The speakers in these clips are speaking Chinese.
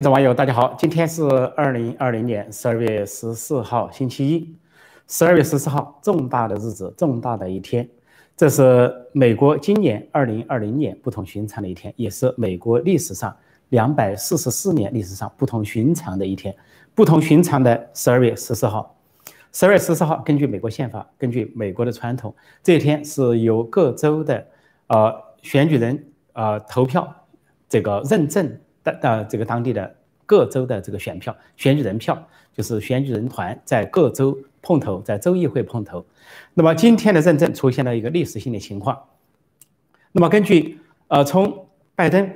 各位网友，大家好，今天是二零二零年十二月十四号，星期一。十二月十四号，重大的日子，重大的一天。这是美国今年二零二零年不同寻常的一天，也是美国历史上两百四十四年历史上不同寻常的一天。不同寻常的十二月十四号，十二月十四号，根据美国宪法，根据美国的传统，这一天是由各州的呃选举人呃投票这个认证。的这个当地的各州的这个选票、选举人票，就是选举人团在各州碰头，在州议会碰头。那么今天的认证出现了一个历史性的情况。那么根据呃从拜登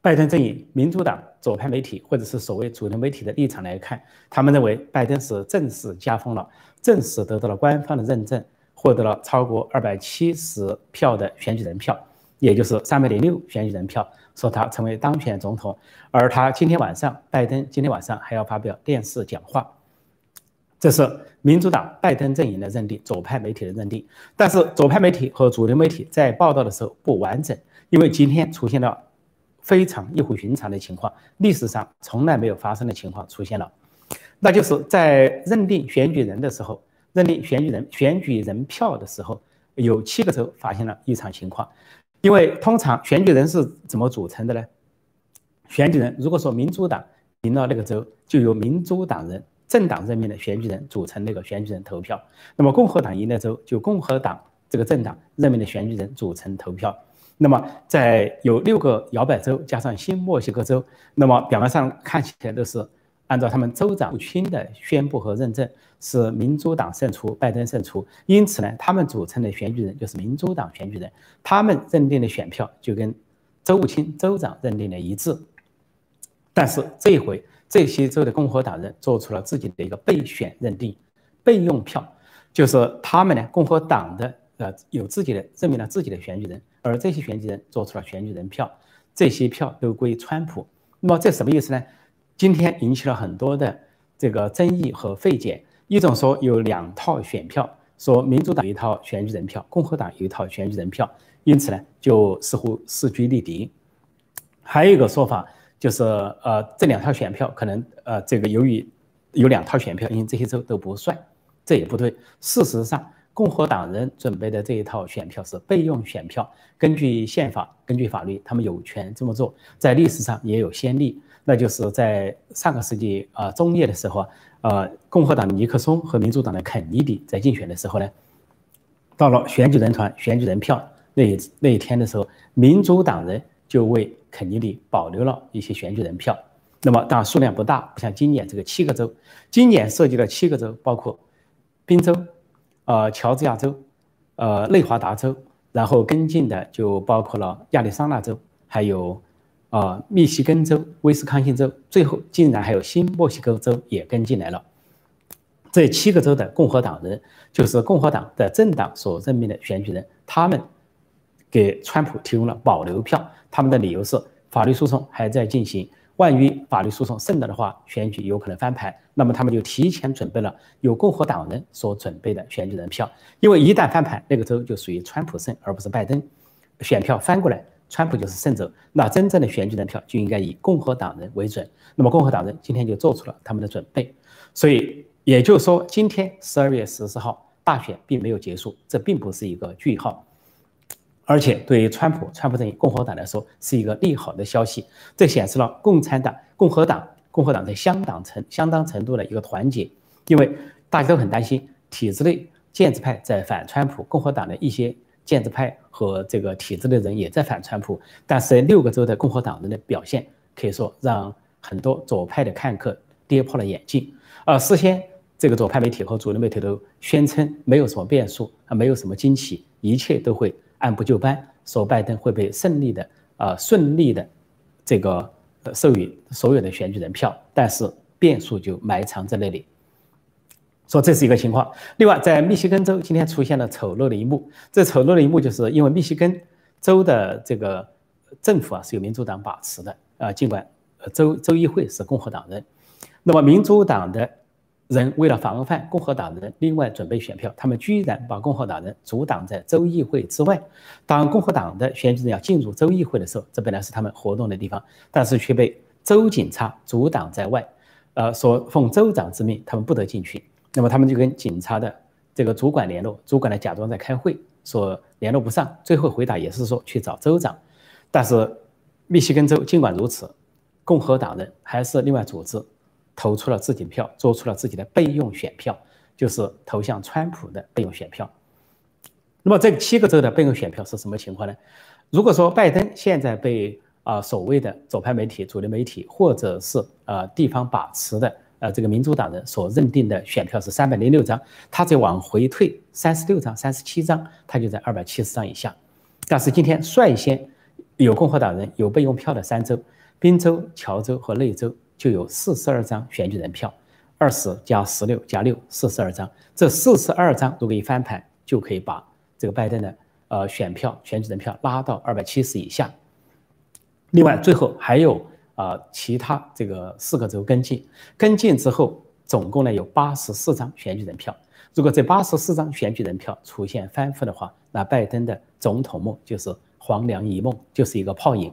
拜登阵营、民主党左派媒体或者是所谓主流媒体的立场来看，他们认为拜登是正式加封了，正式得到了官方的认证，获得了超过二百七十票的选举人票，也就是三百零六选举人票。说他成为当选总统，而他今天晚上，拜登今天晚上还要发表电视讲话，这是民主党拜登阵营的认定，左派媒体的认定。但是左派媒体和主流媒体在报道的时候不完整，因为今天出现了非常异乎寻常的情况，历史上从来没有发生的情况出现了，那就是在认定选举人的时候，认定选举人选举人票的时候，有七个州发现了异常情况。因为通常选举人是怎么组成的呢？选举人如果说民主党赢了那个州，就由民主党人政党任命的选举人组成那个选举人投票；那么共和党赢了州，就共和党这个政党任命的选举人组成投票。那么在有六个摇摆州加上新墨西哥州，那么表面上看起来都是。按照他们州长亲的宣布和认证，是民主党胜出，拜登胜出。因此呢，他们组成的选举人就是民主党选举人，他们认定的选票就跟州务卿、州长认定的一致。但是这一回，这些州的共和党人做出了自己的一个备选认定，备用票，就是他们呢，共和党的呃有自己的任命了自己的选举人，而这些选举人做出了选举人票，这些票都归川普。那么这什么意思呢？今天引起了很多的这个争议和费解。一种说有两套选票，说民主党一套选举人票，共和党有一套选举人票，因此呢就似乎势均力敌。还有一个说法就是，呃，这两套选票可能，呃，这个由于有两套选票，因为这些州都不算，这也不对。事实上，共和党人准备的这一套选票是备用选票，根据宪法，根据法律，他们有权这么做，在历史上也有先例。那就是在上个世纪啊中叶的时候啊，呃，共和党的尼克松和民主党的肯尼迪在竞选的时候呢，到了选举人团、选举人票那那一天的时候，民主党人就为肯尼迪保留了一些选举人票。那么当然数量不大，不像今年这个七个州，今年涉及了七个州，包括宾州、呃乔治亚州、呃内华达州，然后跟进的就包括了亚利桑那州，还有。啊，密西根州、威斯康星州，最后竟然还有新墨西哥州也跟进来了。这七个州的共和党人，就是共和党的政党所任命的选举人，他们给川普提供了保留票。他们的理由是，法律诉讼还在进行，万一法律诉讼胜了的话，选举有可能翻盘。那么他们就提前准备了由共和党人所准备的选举人票，因为一旦翻盘，那个州就属于川普胜，而不是拜登。选票翻过来。川普就是胜者，那真正的选举人票就应该以共和党人为准。那么共和党人今天就做出了他们的准备，所以也就是说，今天十二月十四号大选并没有结束，这并不是一个句号，而且对于川普、川普阵营、共和党来说是一个利好的消息。这显示了共产党、共和党、共和党在相当程相当程度的一个团结，因为大家都很担心体制内建制派在反川普，共和党的一些。建制派和这个体制的人也在反川普，但是六个州的共和党人的表现可以说让很多左派的看客跌破了眼镜。而事先这个左派媒体和主流媒体都宣称没有什么变数啊，没有什么惊奇，一切都会按部就班，说拜登会被胜利的啊顺利的这个授予所有的选举人票，但是变数就埋藏在那里。说这是一个情况。另外，在密西根州今天出现了丑陋的一幕。这丑陋的一幕就是因为密西根州的这个政府啊是由民主党把持的啊，尽管州州议会是共和党人。那么民主党的人为了防范共和党人另外准备选票，他们居然把共和党人阻挡在州议会之外。当共和党的选举人要进入州议会的时候，这本来是他们活动的地方，但是却被州警察阻挡在外，呃，说奉州长之命，他们不得进去。那么他们就跟警察的这个主管联络，主管呢假装在开会，说联络不上，最后回答也是说去找州长。但是密西根州尽管如此，共和党人还是另外组织投出了自己的票，做出了自己的备用选票，就是投向川普的备用选票。那么这七个州的备用选票是什么情况呢？如果说拜登现在被啊所谓的左派媒体、主流媒体或者是呃地方把持的呃这个民主党人所认定的选票是三百零六张，他再往回退三十六张、三十七张，他就在二百七十张以下。但是今天率先有共和党人有备用票的三州——宾州、乔州和内州，就有四十二张选举人票，二十加十六加六，四十二张。这四十二张如果一翻盘，就可以把。这个拜登的呃选票选举人票拉到二百七十以下，另外最后还有啊其他这个四个州跟进，跟进之后总共呢有八十四张选举人票。如果这八十四张选举人票出现翻覆的话，那拜登的总统梦就是黄粱一梦，就是一个泡影。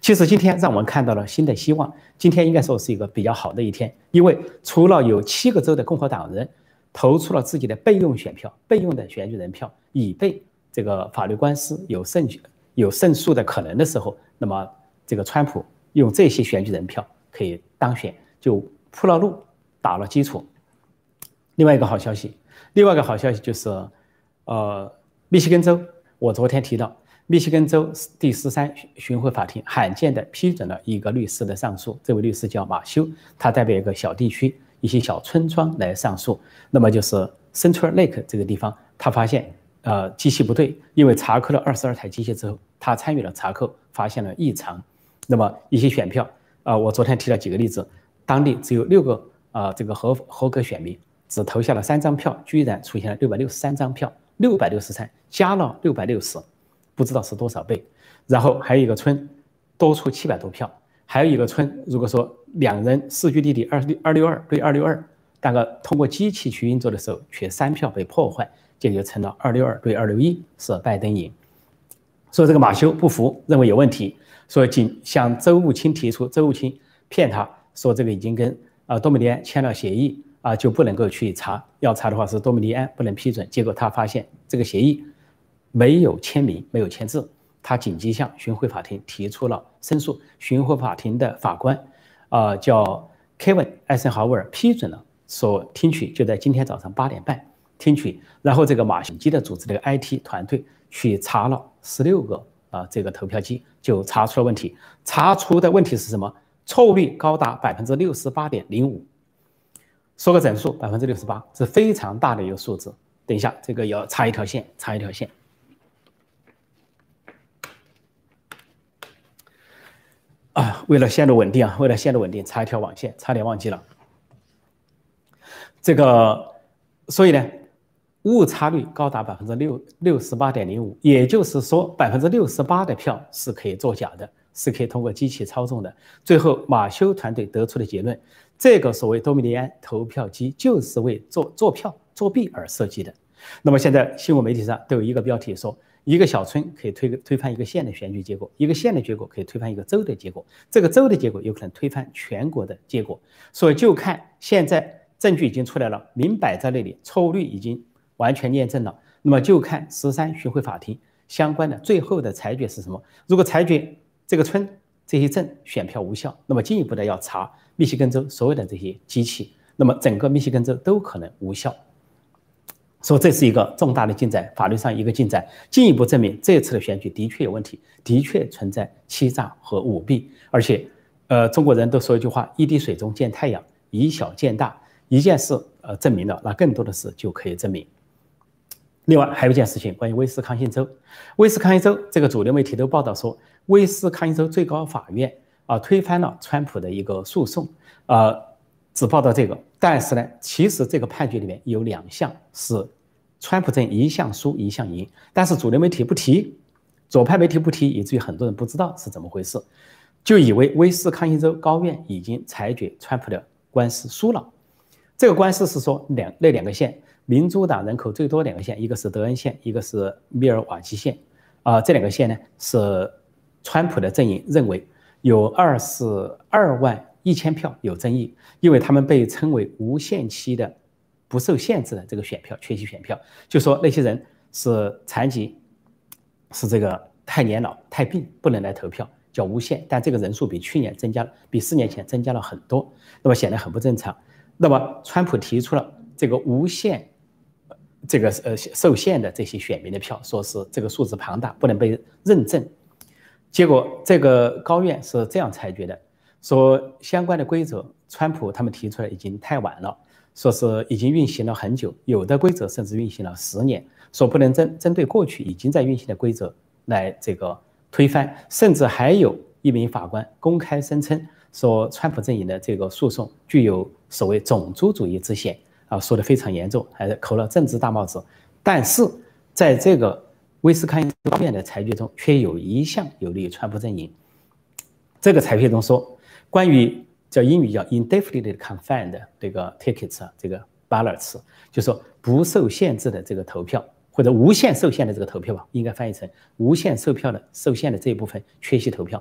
其实今天让我们看到了新的希望，今天应该说是一个比较好的一天，因为除了有七个州的共和党人。投出了自己的备用选票，备用的选举人票，以备这个法律官司有胜有胜诉的可能的时候，那么这个川普用这些选举人票可以当选，就铺了路，打了基础。另外一个好消息，另外一个好消息就是，呃，密西根州，我昨天提到，密西根州第十三巡回法庭罕见的批准了一个律师的上诉，这位律师叫马修，他代表一个小地区。一些小村庄来上诉，那么就是 Central Lake 这个地方，他发现呃机器不对，因为查扣了二十二台机器之后，他参与了查扣，发现了异常。那么一些选票啊，我昨天提了几个例子，当地只有六个啊这个合合格选民只投下了三张票，居然出现了六百六十三张票，六百六十三加了六百六十，不知道是多少倍。然后还有一个村多出七百多票。还有一个村，如果说两人四居地地二六二六二对二六二，但个通过机器去运作的时候，却三票被破坏，这就成了二六二对二六一，是拜登赢。所以这个马修不服，认为有问题，所以向周务清提出，周务清骗他说这个已经跟啊多米尼安签了协议啊，就不能够去查，要查的话是多米尼安不能批准。结果他发现这个协议没有签名，没有签字。他紧急向巡回法庭提出了申诉，巡回法庭的法官，啊，叫 Kevin 艾森豪威尔批准了，说听取就在今天早上八点半听取，然后这个马逊基的组织这个 IT 团队去查了十六个啊这个投票机，就查出了问题，查出的问题是什么？错误率高达百分之六十八点零五，说个整数，百分之六十八是非常大的一个数字。等一下，这个要插一条线，插一条线。啊，为了线路稳定啊，为了线路稳定，插一条网线，差点忘记了。这个，所以呢，误差率高达百分之六六十八点零五，也就是说，百分之六十八的票是可以作假的，是可以通过机器操纵的。最后，马修团队得出的结论，这个所谓多米尼安投票机就是为做做票作弊而设计的。那么现在新闻媒体上都有一个标题说。一个小村可以推推翻一个县的选举结果，一个县的结果可以推翻一个州的结果，这个州的结果有可能推翻全国的结果。所以就看现在证据已经出来了，明摆在那里，错误率已经完全验证了。那么就看十三巡回法庭相关的最后的裁决是什么。如果裁决这个村这些镇选票无效，那么进一步的要查密西根州所有的这些机器，那么整个密西根州都可能无效。说这是一个重大的进展，法律上一个进展，进一步证明这次的选举的确有问题，的确存在欺诈和舞弊。而且，呃，中国人都说一句话：“一滴水中见太阳，以小见大。”一件事，呃，证明了，那更多的事就可以证明。另外还有一件事情，关于威斯康星州，威斯康星州这个主流媒体都报道说，威斯康星州最高法院啊推翻了川普的一个诉讼，啊。只报道这个，但是呢，其实这个判决里面有两项是川普阵一项输一项赢，但是主流媒体不提，左派媒体不提，以至于很多人不知道是怎么回事，就以为威斯康星州高院已经裁决川普的官司输了。这个官司是说两那两个县，民主党人口最多两个县，一个是德恩县，一个是密尔瓦基县，啊，这两个县呢是川普的阵营认为有二十二万一千票有争议，因为他们被称为无限期的、不受限制的这个选票，缺席选票，就说那些人是残疾，是这个太年老、太病，不能来投票，叫无限。但这个人数比去年增加了，比四年前增加了很多，那么显得很不正常。那么川普提出了这个无限。这个呃受限的这些选民的票，说是这个数字庞大，不能被认证。结果这个高院是这样裁决的，说相关的规则，川普他们提出来已经太晚了，说是已经运行了很久，有的规则甚至运行了十年，说不能针针对过去已经在运行的规则来这个推翻，甚至还有一名法官公开声称说，川普阵营的这个诉讼具有所谓种族主义之嫌。啊，说的非常严重，还扣了政治大帽子。但是在这个威斯康星州院的裁决中，却有一项有利于川普阵营。这个裁决中说，关于叫英语叫 indefinitely confined 这个 tickets 这个 ballots，就说不受限制的这个投票，或者无限受限的这个投票吧，应该翻译成无限售票的受限的这一部分缺席投票。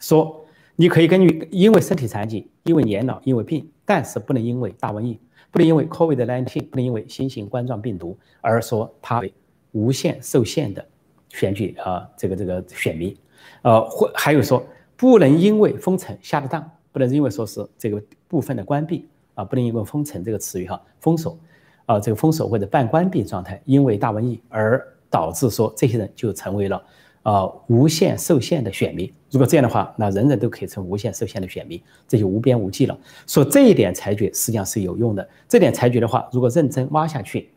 说你可以根据因为身体残疾、因为年老、因为病，但是不能因为大瘟疫。不能因为 COVID-19，不能因为新型冠状病毒而说他为无限受限的选举啊，这个这个选民，呃，或还有说不能因为封城下的当，不能因为说是这个部分的关闭啊，不能因为封城这个词语哈，封锁啊，这个封锁或者半关闭状态，因为大瘟疫而导致说这些人就成为了。啊，无限受限的选民，如果这样的话，那人人都可以成无限受限的选民，这就无边无际了。说这一点裁决实际上是有用的。这点裁决的话，如果认真挖下去，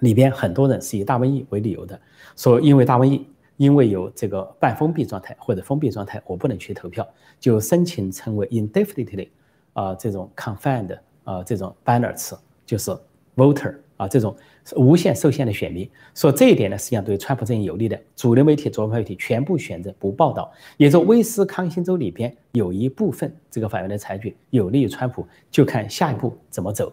里边很多人是以大瘟疫为理由的，说因为大瘟疫，因为有这个半封闭状态或者封闭状态，我不能去投票，就申请成为 indefinitely 啊这种 confined 啊这种 banners，就是 voter 啊这种。无限受限的选民说这一点呢，实际上对川普阵营有利的。主流媒体、左派媒体全部选择不报道。也就威斯康星州里边有一部分这个法院的裁决有利于川普，就看下一步怎么走。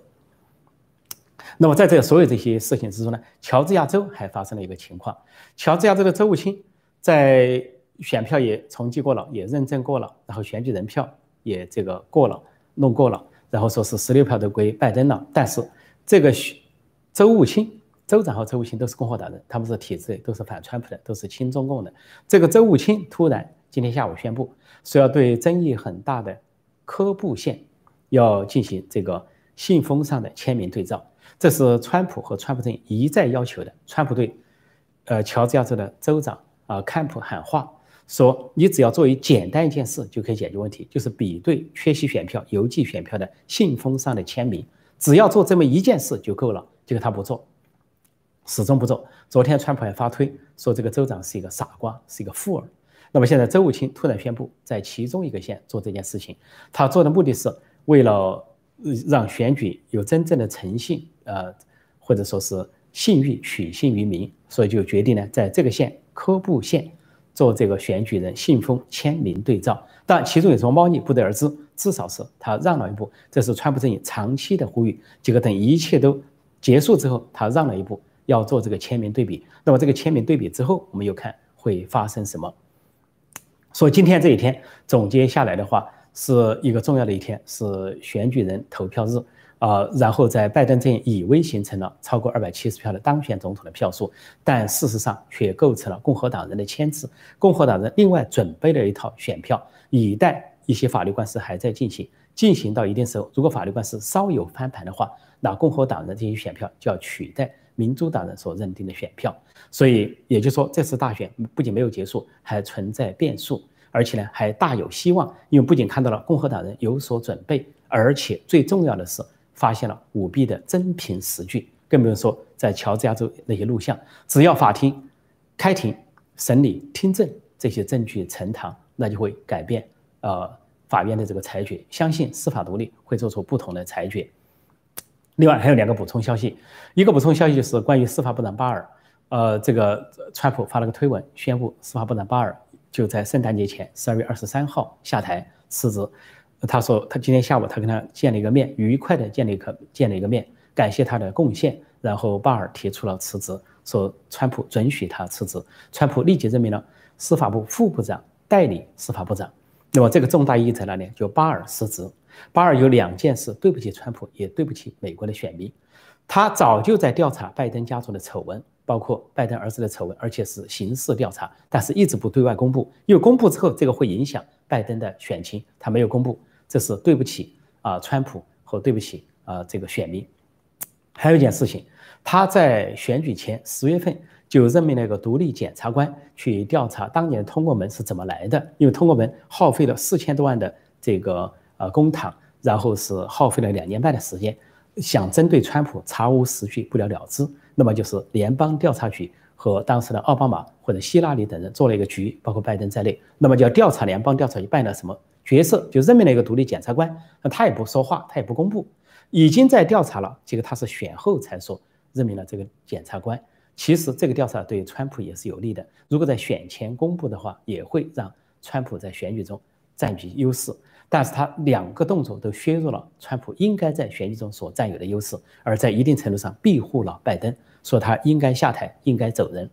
那么在这所有这些事情之中呢，乔治亚州还发生了一个情况：乔治亚州的州务卿在选票也重计过了，也认证过了，然后选举人票也这个过了，弄过了，然后说是十六票都归拜登了。但是这个选周务清、州长和周务清都是共和党人，他们是体制内，都是反川普的，都是亲中共的。这个周务清突然今天下午宣布，说要对争议很大的科布县要进行这个信封上的签名对照。这是川普和川普阵营一再要求的。川普对呃乔治亚州的州长啊坎普喊话，说你只要做一简单一件事就可以解决问题，就是比对缺席选票、邮寄选票的信封上的签名，只要做这么一件事就够了。结果他不做，始终不做。昨天川普还发推说这个州长是一个傻瓜，是一个富儿。那么现在周务卿突然宣布在其中一个县做这件事情，他做的目的是为了让选举有真正的诚信，呃，或者说是信誉取信于民，所以就决定呢在这个县科布县做这个选举人信封签名对照。但其中有什么猫腻不得而知，至少是他让了一步，这是川普阵营长期的呼吁。结果等一切都。结束之后，他让了一步，要做这个签名对比。那么这个签名对比之后，我们又看会发生什么？所以今天这一天总结下来的话，是一个重要的一天，是选举人投票日啊。然后在拜登阵营以为形成了超过二百七十票的当选总统的票数，但事实上却构成了共和党人的牵制。共和党人另外准备了一套选票，以待一些法律官司还在进行，进行到一定时候，如果法律官司稍有翻盘的话。那共和党的这些选票就要取代民主党人所认定的选票，所以也就是说，这次大选不仅没有结束，还存在变数，而且呢还大有希望，因为不仅看到了共和党人有所准备，而且最重要的是发现了舞弊的真凭实据，更不用说在乔治亚州那些录像，只要法庭开庭审理听证，这些证据呈堂，那就会改变呃法院的这个裁决，相信司法独立会做出不同的裁决。另外还有两个补充消息，一个补充消息就是关于司法部长巴尔，呃，这个川普发了个推文，宣布司法部长巴尔就在圣诞节前十二月二十三号下台辞职。他说他今天下午他跟他见了一个面，愉快的见了一个见了一个面，感谢他的贡献。然后巴尔提出了辞职，说川普准许他辞职。川普立即任命了司法部副部长代理司法部长，那么这个重大意义在哪里？就巴尔辞职。巴尔有两件事对不起川普，也对不起美国的选民。他早就在调查拜登家族的丑闻，包括拜登儿子的丑闻，而且是刑事调查，但是一直不对外公布。因为公布之后，这个会影响拜登的选情，他没有公布，这是对不起啊川普和对不起啊这个选民。还有一件事情，他在选举前十月份就任命了一个独立检察官去调查当年通过门是怎么来的，因为通过门耗费了四千多万的这个。呃，公堂，然后是耗费了两年半的时间，想针对川普查无实据，不了了之。那么就是联邦调查局和当时的奥巴马或者希拉里等人做了一个局，包括拜登在内。那么就要调查联邦调查局扮演了什么角色，就任命了一个独立检察官。那他也不说话，他也不公布，已经在调查了。结果他是选后才说任命了这个检察官。其实这个调查对川普也是有利的。如果在选前公布的话，也会让川普在选举中占据优势。但是他两个动作都削弱了川普应该在选举中所占有的优势，而在一定程度上庇护了拜登，说他应该下台，应该走人。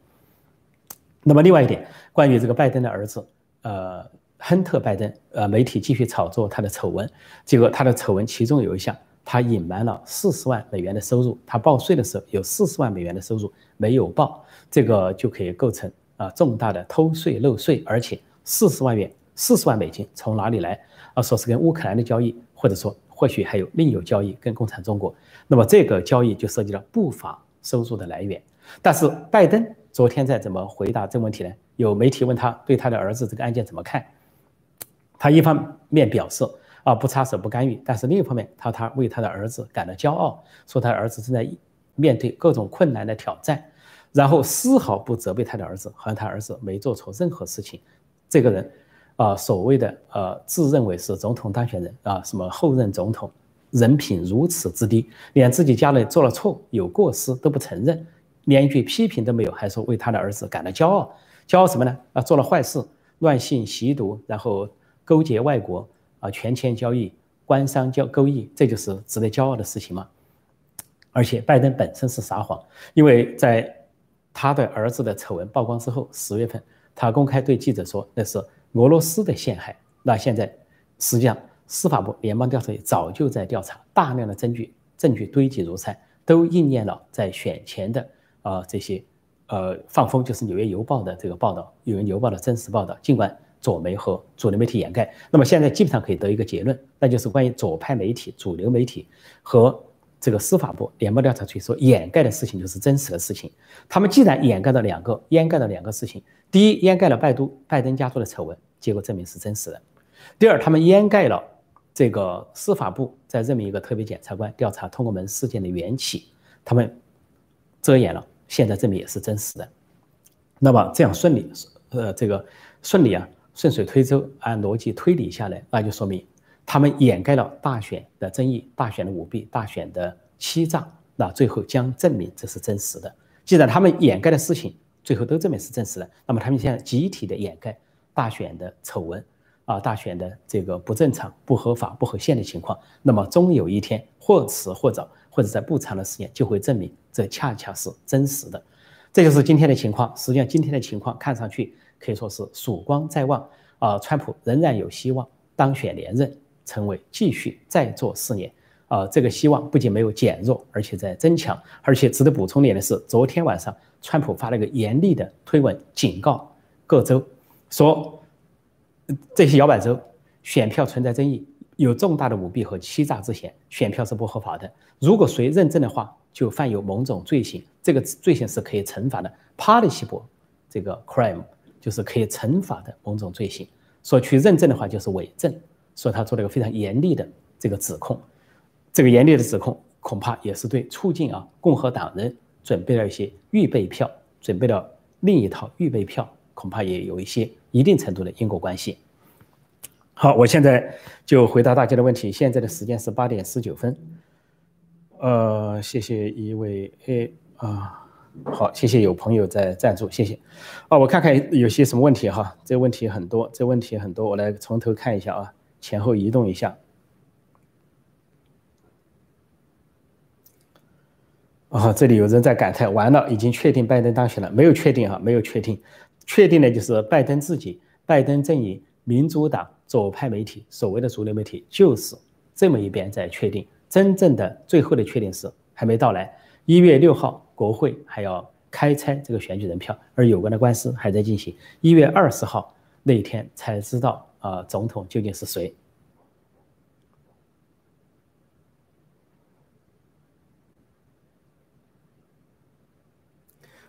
那么另外一点，关于这个拜登的儿子，呃，亨特·拜登，呃，媒体继续炒作他的丑闻，结果他的丑闻其中有一项，他隐瞒了四十万美元的收入，他报税的时候有四十万美元的收入没有报，这个就可以构成啊重大的偷税漏税，而且四十万元。四十万美金从哪里来？啊，说是跟乌克兰的交易，或者说或许还有另有交易跟共产中国。那么这个交易就涉及到不法收入的来源。但是拜登昨天在怎么回答这个问题呢？有媒体问他对他的儿子这个案件怎么看？他一方面表示啊不插手不干预，但是另一方面他他为他的儿子感到骄傲，说他儿子正在面对各种困难的挑战，然后丝毫不责备他的儿子，好像他儿子没做错任何事情。这个人。啊，所谓的呃，自认为是总统当选人啊，什么后任总统，人品如此之低，连自己家里做了错、有过失都不承认，连一句批评都没有，还说为他的儿子感到骄傲，骄傲什么呢？啊，做了坏事，乱性吸毒，然后勾结外国啊，权钱交易、官商交勾易，这就是值得骄傲的事情吗？而且拜登本身是撒谎，因为在他的儿子的丑闻曝光之后，十月份他公开对记者说那是。俄罗斯的陷害，那现在实际上司法部联邦调查局早就在调查，大量的证据证据堆积如山，都应验了在选前的啊这些呃放风，就是《纽约邮报》的这个报道，《纽约邮报》的真实报道。尽管左媒和主流媒体掩盖，那么现在基本上可以得一个结论，那就是关于左派媒体、主流媒体和这个司法部联邦调查局所掩盖的事情，就是真实的事情。他们既然掩盖了两个，掩盖了两个事情，第一，掩盖了拜都拜登家族的丑闻。结果证明是真实的。第二，他们掩盖了这个司法部在任命一个特别检察官调查通过门事件的缘起，他们遮掩了。现在证明也是真实的。那么这样顺利，呃，这个顺利啊，顺水推舟，按逻辑推理下来，那就说明他们掩盖了大选的争议、大选的舞弊、大选的欺诈，那最后将证明这是真实的。既然他们掩盖的事情最后都证明是真实的，那么他们现在集体的掩盖。大选的丑闻，啊，大选的这个不正常、不合法、不合宪的情况，那么终有一天，或迟或早，或者在不长的时间，就会证明这恰恰是真实的。这就是今天的情况。实际上，今天的情况看上去可以说是曙光在望啊，川普仍然有希望当选连任，成为继续再做四年啊。这个希望不仅没有减弱，而且在增强。而且值得补充点的是，昨天晚上川普发了个严厉的推文，警告各州。说这些摇摆州选票存在争议，有重大的舞弊和欺诈之嫌，选票是不合法的。如果谁认证的话，就犯有某种罪行，这个罪行是可以惩罚的。punishable 这个 crime 就是可以惩罚的某种罪行。说去认证的话就是伪证，说他做了一个非常严厉的这个指控。这个严厉的指控恐怕也是对促进啊共和党人准备了一些预备票，准备了另一套预备票。恐怕也有一些一定程度的因果关系。好，我现在就回答大家的问题。现在的时间是八点十九分。呃，谢谢一位 A 啊，好，谢谢有朋友在赞助，谢谢。啊，我看看有些什么问题哈，这问题很多，这问题很多，我来从头看一下啊，前后移动一下。啊，这里有人在感叹，完了，已经确定拜登当选了？没有确定哈，没有确定。确定的就是拜登自己、拜登阵营、民主党左派媒体，所谓的主流媒体，就是这么一边在确定，真正的最后的确定是还没到来。一月六号，国会还要开拆这个选举人票，而有关的官司还在进行。一月二十号那一天才知道，啊，总统究竟是谁。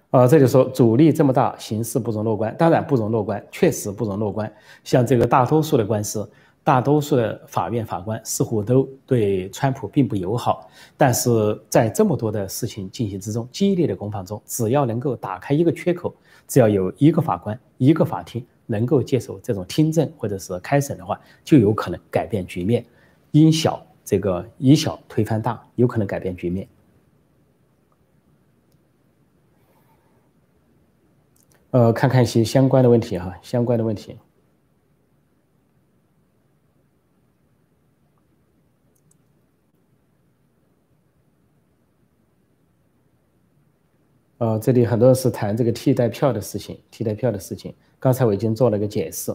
啊，这就说阻力这么大，形势不容乐观。当然不容乐观，确实不容乐观。像这个大多数的官司，大多数的法院法官似乎都对川普并不友好。但是在这么多的事情进行之中，激烈的攻防中，只要能够打开一个缺口，只要有一个法官、一个法庭能够接受这种听证或者是开审的话，就有可能改变局面。因小这个以小推翻大，有可能改变局面。呃，看看一些相关的问题哈，相关的问题。呃，这里很多是谈这个替代票的事情，替代票的事情。刚才我已经做了个解释。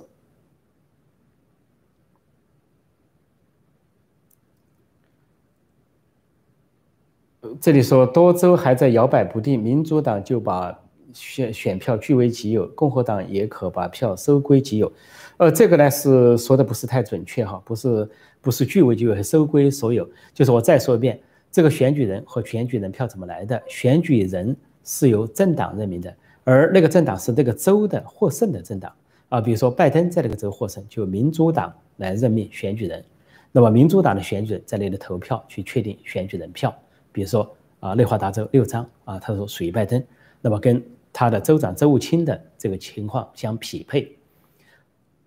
这里说多州还在摇摆不定，民主党就把。选选票据为己有，共和党也可把票收归己有，呃，这个呢是说的不是太准确哈，不是不是据为己有，收归所有。就是我再说一遍，这个选举人和选举人票怎么来的？选举人是由政党任命的，而那个政党是这个州的获胜的政党啊。比如说拜登在那个州获胜，就民主党来任命选举人，那么民主党的选举人在那里投票去确定选举人票。比如说啊，内华达州六张啊，他说属于拜登，那么跟他的州长、州务卿的这个情况相匹配，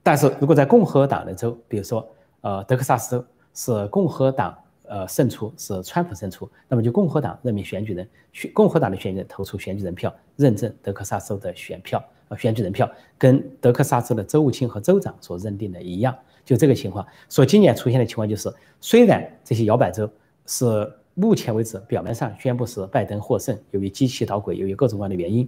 但是如果在共和党的州，比如说呃德克萨斯州是共和党呃胜出，是川普胜出，那么就共和党任命选举人，选共和党的选举人投出选举人票，认证德克萨斯州的选票呃选举人票，跟德克萨斯州的州务卿和州长所认定的一样，就这个情况。所以今年出现的情况就是，虽然这些摇摆州是目前为止表面上宣布是拜登获胜，由于机器捣鬼，由于各种各样的原因。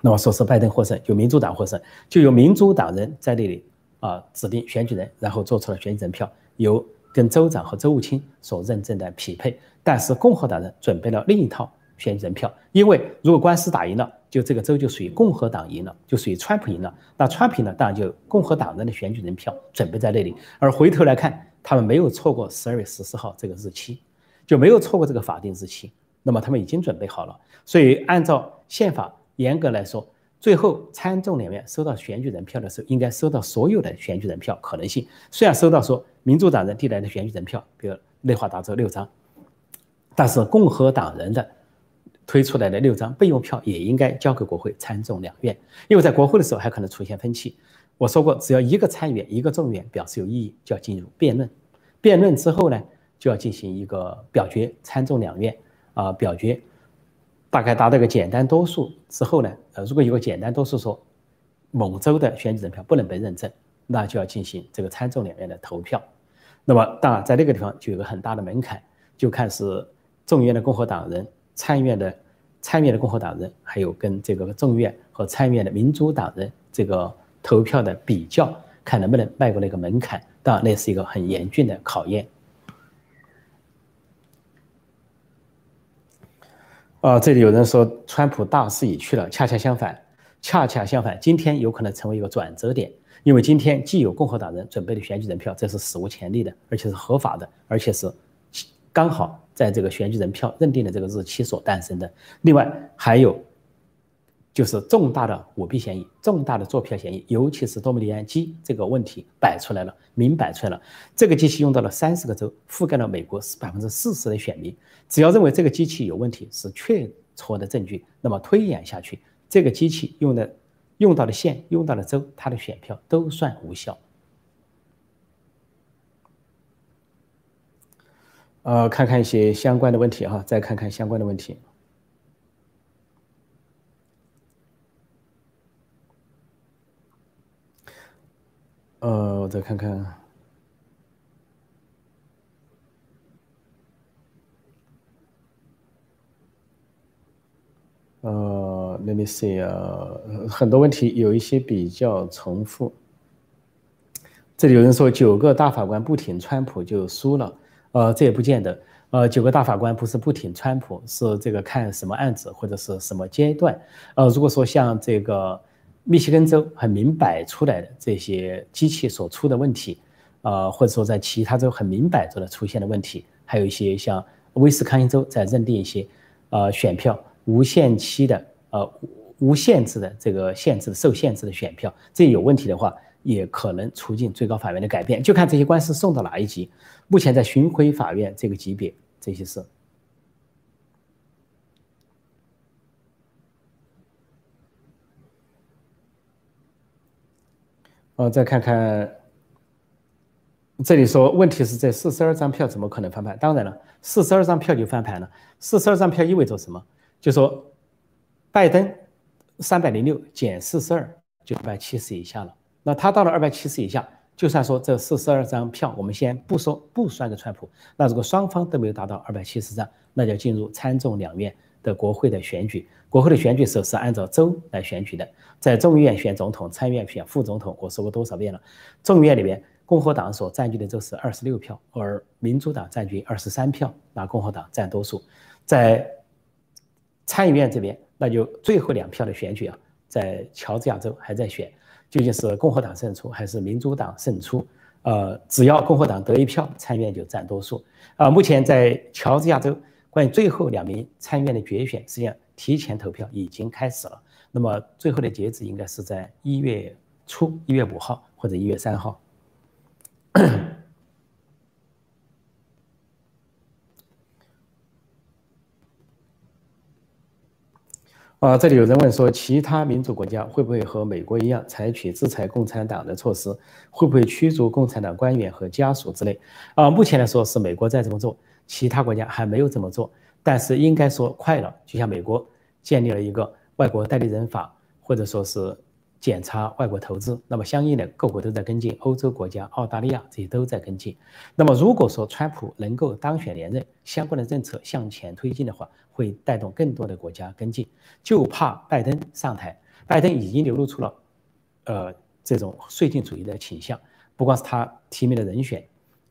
那么说是拜登获胜，就民主党获胜，就有民主党人在那里啊指定选举人，然后做出了选举人票，由跟州长和州务卿所认证的匹配。但是共和党人准备了另一套选举人票，因为如果官司打赢了，就这个州就属于共和党赢了，就属于川普赢了。那川普呢，当然就共和党人的选举人票准备在那里。而回头来看，他们没有错过十二月十四号这个日期，就没有错过这个法定日期。那么他们已经准备好了，所以按照宪法。严格来说，最后参众两院收到选举人票的时候，应该收到所有的选举人票可能性。虽然收到说民主党人递来的选举人票，比如内华达州六张，但是共和党人的推出来的六张备用票也应该交给国会参众两院，因为在国会的时候还可能出现分歧。我说过，只要一个参议员、一个众议员表示有异议，就要进入辩论。辩论之后呢，就要进行一个表决，参众两院啊表决。大概达到一个简单多数之后呢，呃，如果有个简单多数说某州的选举人票不能被认证，那就要进行这个参众两院的投票。那么当然在那个地方就有个很大的门槛，就看是众议院的共和党人、参议院的参议院的共和党人，还有跟这个众议院和参议院的民主党人这个投票的比较，看能不能迈过那个门槛。当然那是一个很严峻的考验。啊，这里有人说川普大势已去了，恰恰相反，恰恰相反，今天有可能成为一个转折点，因为今天既有共和党人准备的选举人票，这是史无前例的，而且是合法的，而且是刚好在这个选举人票认定的这个日期所诞生的。另外还有就是重大的舞弊嫌疑，重大的作票嫌疑，尤其是多米尼安机这个问题摆出来了，明摆出来了。这个机器用到了三十个州，覆盖了美国是百分之四十的选民。只要认为这个机器有问题，是确凿的证据，那么推演下去，这个机器用的、用到的县、用到的州，它的选票都算无效。呃，看看一些相关的问题哈，再看看相关的问题。呃，我再看看。呃，Let me see 啊，很多问题有一些比较重复。这里有人说九个大法官不挺川普就输了，呃，这也不见得。呃，九个大法官不是不挺川普，是这个看什么案子或者是什么阶段。呃，如果说像这个密歇根州很明摆出来的这些机器所出的问题，呃，或者说在其他州很明摆着的出现的问题，还有一些像威斯康星州在认定一些呃选票无限期的呃无限制的这个限制受限制的选票，这有问题的话，也可能促进最高法院的改变，就看这些官司送到哪一级。目前在巡回法院这个级别，这些事。呃，再看看，这里说问题是这四十二张票怎么可能翻盘？当然了，四十二张票就翻盘了。四十二张票意味着什么？就说拜登三百零六减四十二就二百七十以下了。那他到了二百七十以下。就算说这四十二张票，我们先不说不算个川普，那如果双方都没有达到二百七十张，那就要进入参众两院的国会的选举。国会的选举时候是按照州来选举的，在众议院选总统，参议院选副总统。我说过多少遍了？众议院里面，共和党所占据的州是二十六票，而民主党占据二十三票，那共和党占多数。在参议院这边，那就最后两票的选举啊，在乔治亚州还在选。究竟是共和党胜出还是民主党胜出？呃，只要共和党得一票，参议院就占多数。啊，目前在乔治亚州，关于最后两名参议院的决选，实际上提前投票已经开始了。那么最后的截止应该是在一月初，一月五号或者一月三号。啊，这里有人问说，其他民主国家会不会和美国一样采取制裁共产党的措施？会不会驱逐共产党官员和家属之类？啊，目前来说是美国在这么做，其他国家还没有这么做，但是应该说快了。就像美国建立了一个外国代理人法，或者说是。检查外国投资，那么相应的各国都在跟进，欧洲国家、澳大利亚这些都在跟进。那么如果说川普能够当选连任，相关的政策向前推进的话，会带动更多的国家跟进。就怕拜登上台，拜登已经流露出了，呃，这种绥靖主义的倾向。不光是他提名的人选，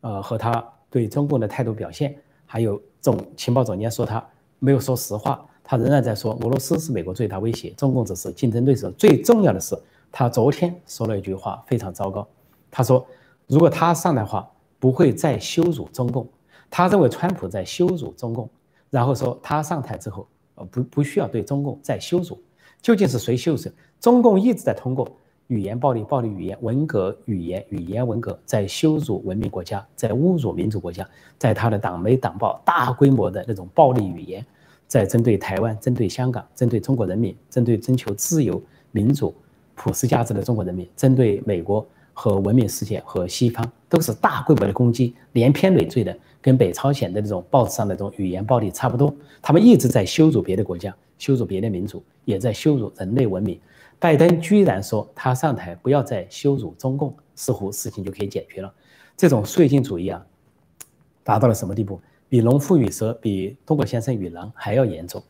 呃，和他对中共的态度表现，还有总情报总监说他没有说实话。他仍然在说俄罗斯是美国最大威胁，中共只是竞争对手。最重要的是，他昨天说了一句话非常糟糕。他说，如果他上台话，不会再羞辱中共。他认为川普在羞辱中共，然后说他上台之后，呃，不不需要对中共再羞辱。究竟是谁羞辱？中共一直在通过语言暴力、暴力语言、文革语言、语言文革，在羞辱文明国家，在侮辱民主国家，在他的党媒党报大规模的那种暴力语言。在针对台湾、针对香港、针对中国人民、针对追求自由、民主、普世价值的中国人民、针对美国和文明世界和西方，都是大规模的攻击，连篇累赘的，跟北朝鲜的这种报纸上的这种语言暴力差不多。他们一直在羞辱别的国家，羞辱别的民族，也在羞辱人类文明。拜登居然说他上台不要再羞辱中共，似乎事情就可以解决了。这种绥靖主义啊，达到了什么地步？比农夫与蛇，比东郭先生与狼还要严重。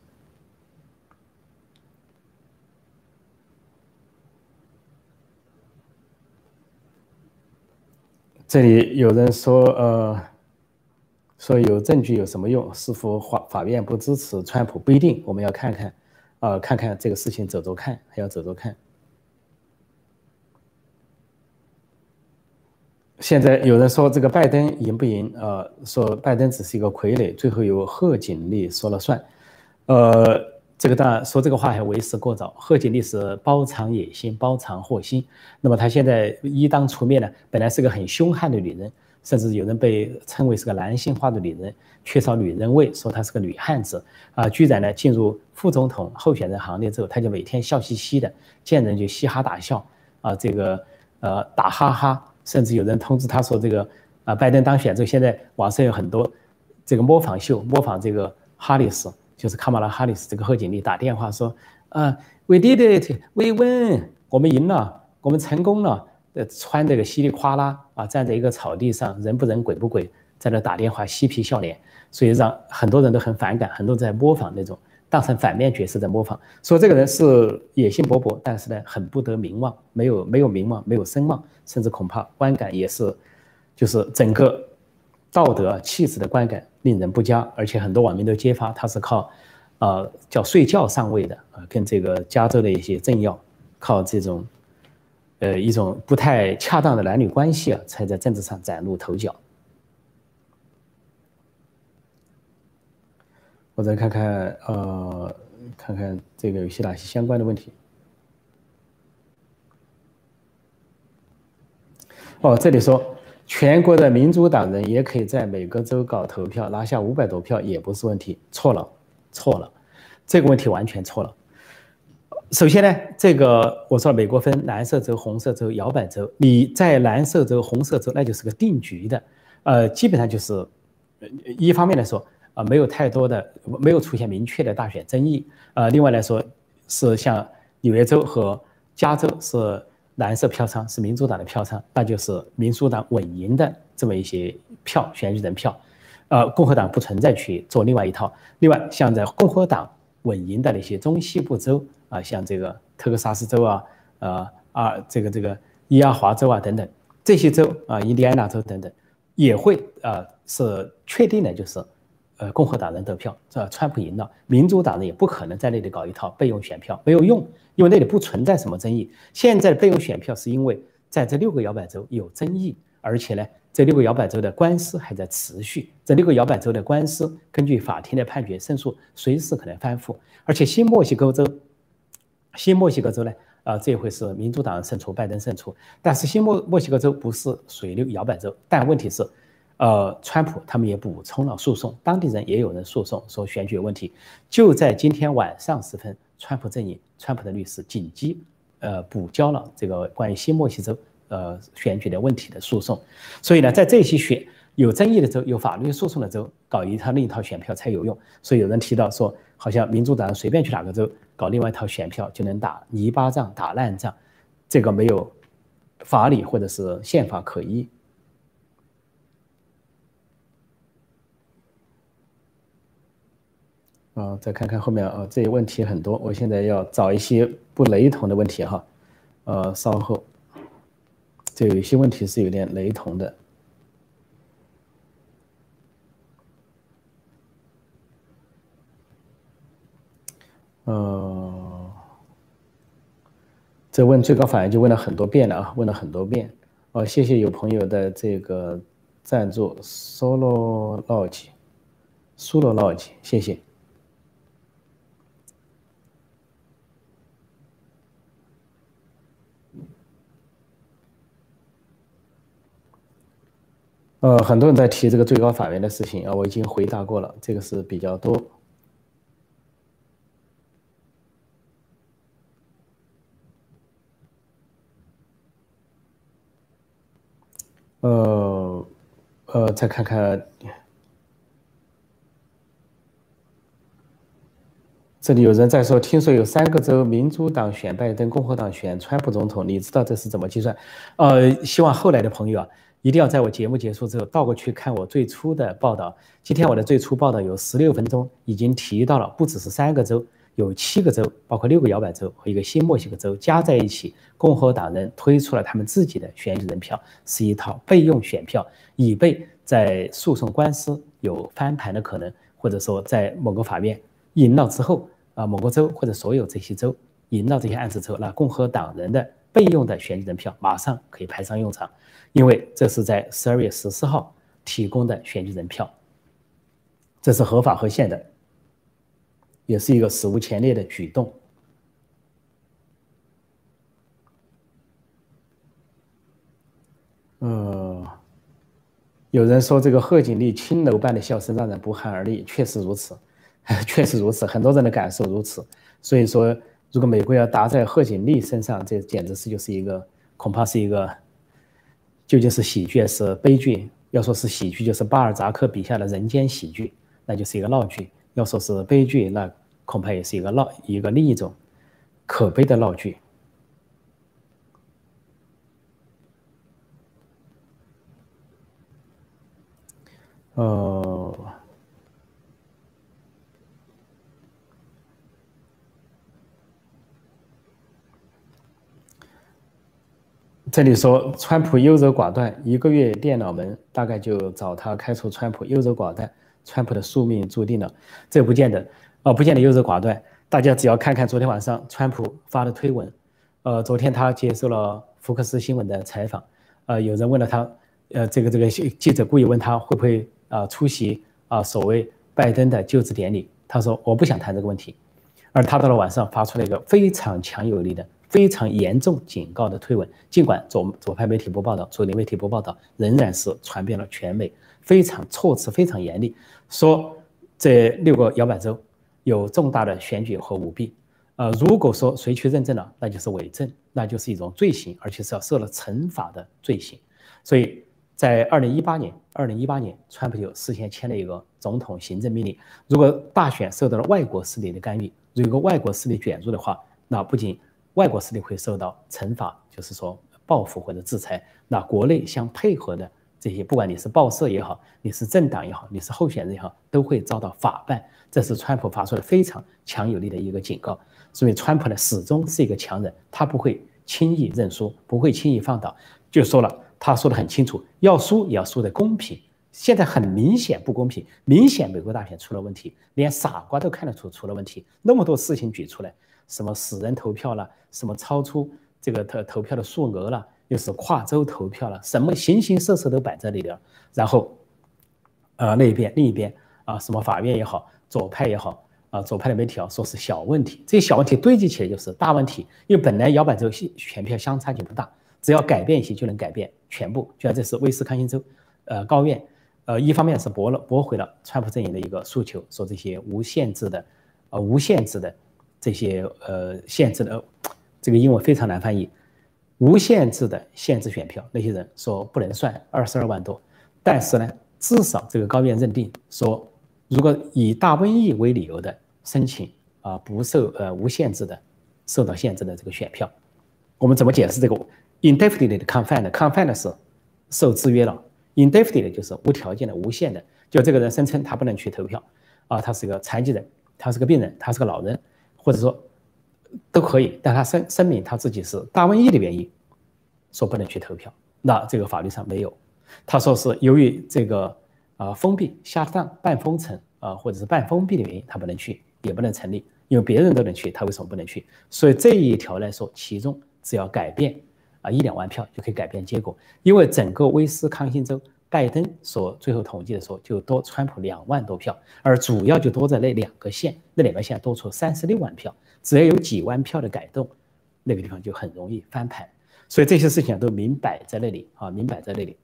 这里有人说，呃，说有证据有什么用？是否法法院不支持川普？不一定，我们要看看，呃，看看这个事情走走看，还要走走看。现在有人说这个拜登赢不赢？呃，说拜登只是一个傀儡，最后由贺锦丽说了算。呃，这个当然说这个话还为时过早。贺锦丽是包藏野心，包藏祸心。那么她现在一当出面呢，本来是个很凶悍的女人，甚至有人被称为是个男性化的女人，缺少女人味，说她是个女汉子啊。居然呢进入副总统候选人行列之后，她就每天笑嘻嘻的，见人就嘻哈大笑啊，这个呃打哈哈。甚至有人通知他说：“这个啊，拜登当选之后，现在网上有很多这个模仿秀，模仿这个哈里斯，就是卡马拉哈里斯。这个贺锦丽打电话说：‘啊，We did it, we win，我们赢了，我们成功了。’呃，穿这个稀里哗啦啊，站在一个草地上，人不人鬼不鬼，在那打电话，嬉皮笑脸，所以让很多人都很反感，很多人在模仿那种当成反面角色在模仿，说这个人是野心勃勃，但是呢，很不得名望，没有没有名望，没有声望，甚至恐怕观感也是，就是整个道德气质的观感令人不佳，而且很多网民都揭发他是靠，呃，叫睡觉上位的，啊，跟这个加州的一些政要靠这种，呃，一种不太恰当的男女关系啊，才在政治上崭露头角。我再看看，呃，看看这个有些哪些相关的问题。哦，这里说全国的民主党人也可以在每个州搞投票，拿下五百多票也不是问题。错了，错了，这个问题完全错了。首先呢，这个我说美国分蓝色州、红色州、摇摆州，你在蓝色州、红色州那就是个定局的，呃，基本上就是，一方面来说。啊，没有太多的，没有出现明确的大选争议。呃，另外来说，是像纽约州和加州是蓝色票仓，是民主党的票仓，那就是民主党稳赢的这么一些票，选举人票。呃，共和党不存在去做另外一套。另外，像在共和党稳赢的那些中西部州啊，像这个特克萨斯州啊，呃啊，这个这个伊阿华州啊等等这些州啊，印第安纳州等等，也会呃是确定的，就是。呃，共和党人得票，这川普赢了，民主党人也不可能在那里搞一套备用选票，没有用，因为那里不存在什么争议。现在备用选票是因为在这六个摇摆州有争议，而且呢，这六个摇摆州的官司还在持续。这六个摇摆州的官司，根据法庭的判决胜诉，随时可能翻覆。而且新墨西哥州，新墨西哥州呢，啊，这回是民主党胜出，拜登胜出，但是新墨墨西哥州不是水流摇摆州，但问题是。呃，川普他们也补充了诉讼，当地人也有人诉讼说选举有问题。就在今天晚上时分，川普阵营、川普的律师紧急呃补交了这个关于新墨西哥州呃选举的问题的诉讼。所以呢，在这些选有争议的州、有法律诉讼的州搞一套另一套选票才有用。所以有人提到说，好像民主党随便去哪个州搞另外一套选票就能打泥巴仗、打烂仗，这个没有法理或者是宪法可依。啊，再看看后面啊，这些问题很多，我现在要找一些不雷同的问题哈，呃，稍后，这有一些问题是有点雷同的，呃，这问最高法院就问了很多遍了啊，问了很多遍，哦，谢谢有朋友的这个赞助，solo lodge，solo lodge，谢谢。呃，很多人在提这个最高法院的事情啊，我已经回答过了，这个是比较多。呃，呃，再看看，这里有人在说，听说有三个州民主党选拜登，共和党选川普总统，你知道这是怎么计算？呃，希望后来的朋友啊。一定要在我节目结束之后倒过去看我最初的报道。今天我的最初报道有十六分钟，已经提到了不只是三个州，有七个州，包括六个摇摆州和一个新墨西哥州加在一起，共和党人推出了他们自己的选举人票，是一套备用选票，以备在诉讼官司有翻盘的可能，或者说在某个法院赢了之后，啊，某个州或者所有这些州赢了这些案子之后，那共和党人的备用的选举人票马上可以派上用场。因为这是在十二月十四号提供的选举人票，这是合法合宪的，也是一个史无前例的举动。呃，有人说这个贺锦丽青楼般的笑声让人不寒而栗，确实如此，确实如此，很多人的感受如此。所以说，如果美国要打在贺锦丽身上，这简直是就是一个，恐怕是一个。究竟是喜剧还是悲剧？要说是喜剧，就是巴尔扎克笔下的人间喜剧，那就是一个闹剧；要说是悲剧，那恐怕也是一个闹，一个另一种可悲的闹剧。呃，这里说川普优柔寡断，一个月电脑门，大概就找他开除川普优柔寡断。川普的宿命注定了，这不见得。啊，不见得优柔寡断。大家只要看看昨天晚上川普发的推文，呃，昨天他接受了福克斯新闻的采访，呃，有人问了他，呃，这个这个记者故意问他会不会啊出席啊所谓拜登的就职典礼，他说我不想谈这个问题，而他到了晚上发出了一个非常强有力的、非常严重警告的推文，尽管左左派媒体不报道，主流媒体不报道，仍然是传遍了全美，非常措辞非常严厉，说这六个摇摆州。有重大的选举和舞弊，呃，如果说谁去认证了，那就是伪证，那就是一种罪行，而且是要受了惩罚的罪行。所以在二零一八年，二零一八年，川普就事先签了一个总统行政命令，如果大选受到了外国势力的干预，如果外国势力卷入的话，那不仅外国势力会受到惩罚，就是说报复或者制裁，那国内相配合的这些，不管你是报社也好，你是政党也好，你是候选人也好，都会遭到法办。这是川普发出的非常强有力的一个警告，所以川普呢始终是一个强人，他不会轻易认输，不会轻易放倒。就说了，他说的很清楚，要输也要输得公平。现在很明显不公平，明显美国大选出了问题，连傻瓜都看得出出了问题。那么多事情举出来，什么死人投票了，什么超出这个投投票的数额了，又是跨州投票了，什么形形色色都摆在那里了。然后，呃，那一边另一边啊，什么法院也好。左派也好啊，左派的媒体啊，说是小问题，这些小问题堆积起来就是大问题。因为本来摇摆州选票相差就不大，只要改变一些就能改变全部。就像这是威斯康星州，呃，高院，呃，一方面是驳了驳回了川普阵营的一个诉求，说这些无限制的，呃，无限制的这些呃限制的，这个英文非常难翻译，无限制的限制选票，那些人说不能算二十二万多，但是呢，至少这个高院认定说。如果以大瘟疫为理由的申请啊，不受呃无限制的受到限制的这个选票，我们怎么解释这个 indefinitely confined？confined 是受制约了，indefinitely 就是无条件的、无限的。就这个人声称他不能去投票啊，他是个残疾人，他是个病人，他是个老人，或者说都可以，但他声声明他自己是大瘟疫的原因，说不能去投票，那这个法律上没有。他说是由于这个。啊，封闭、下档、半封城啊，或者是半封闭的原因，他不能去，也不能成立，因为别人都能去，他为什么不能去？所以这一条来说，其中只要改变啊一两万票就可以改变结果，因为整个威斯康星州，拜登所最后统计的时候就多川普两万多票，而主要就多在那两个县，那两个县多出三十六万票，只要有几万票的改动，那个地方就很容易翻盘，所以这些事情都明摆在那里啊，明摆在那里。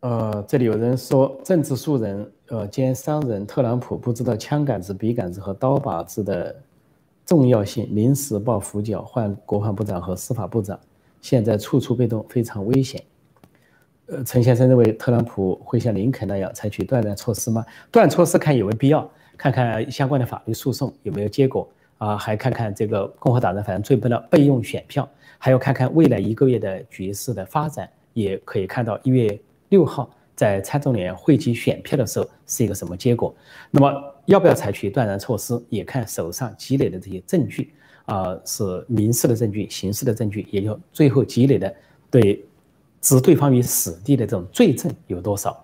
呃，这里有人说政治素人，呃，兼商人特朗普不知道枪杆子、笔杆子和刀把子的重要性，临时抱佛脚换国防部长和司法部长，现在处处被动，非常危险。呃，陈先生认为特朗普会像林肯那样采取断然措施吗？断措施看有没有必要，看看相关的法律诉讼有没有结果啊，还看看这个共和党人反正准备了备用选票，还要看看未来一个月的局势的发展，也可以看到一月。六号在参众联汇集选票的时候是一个什么结果？那么要不要采取断然措施，也看手上积累的这些证据啊，是民事的证据、刑事的证据，也就最后积累的对置对方于死地的这种罪证有多少？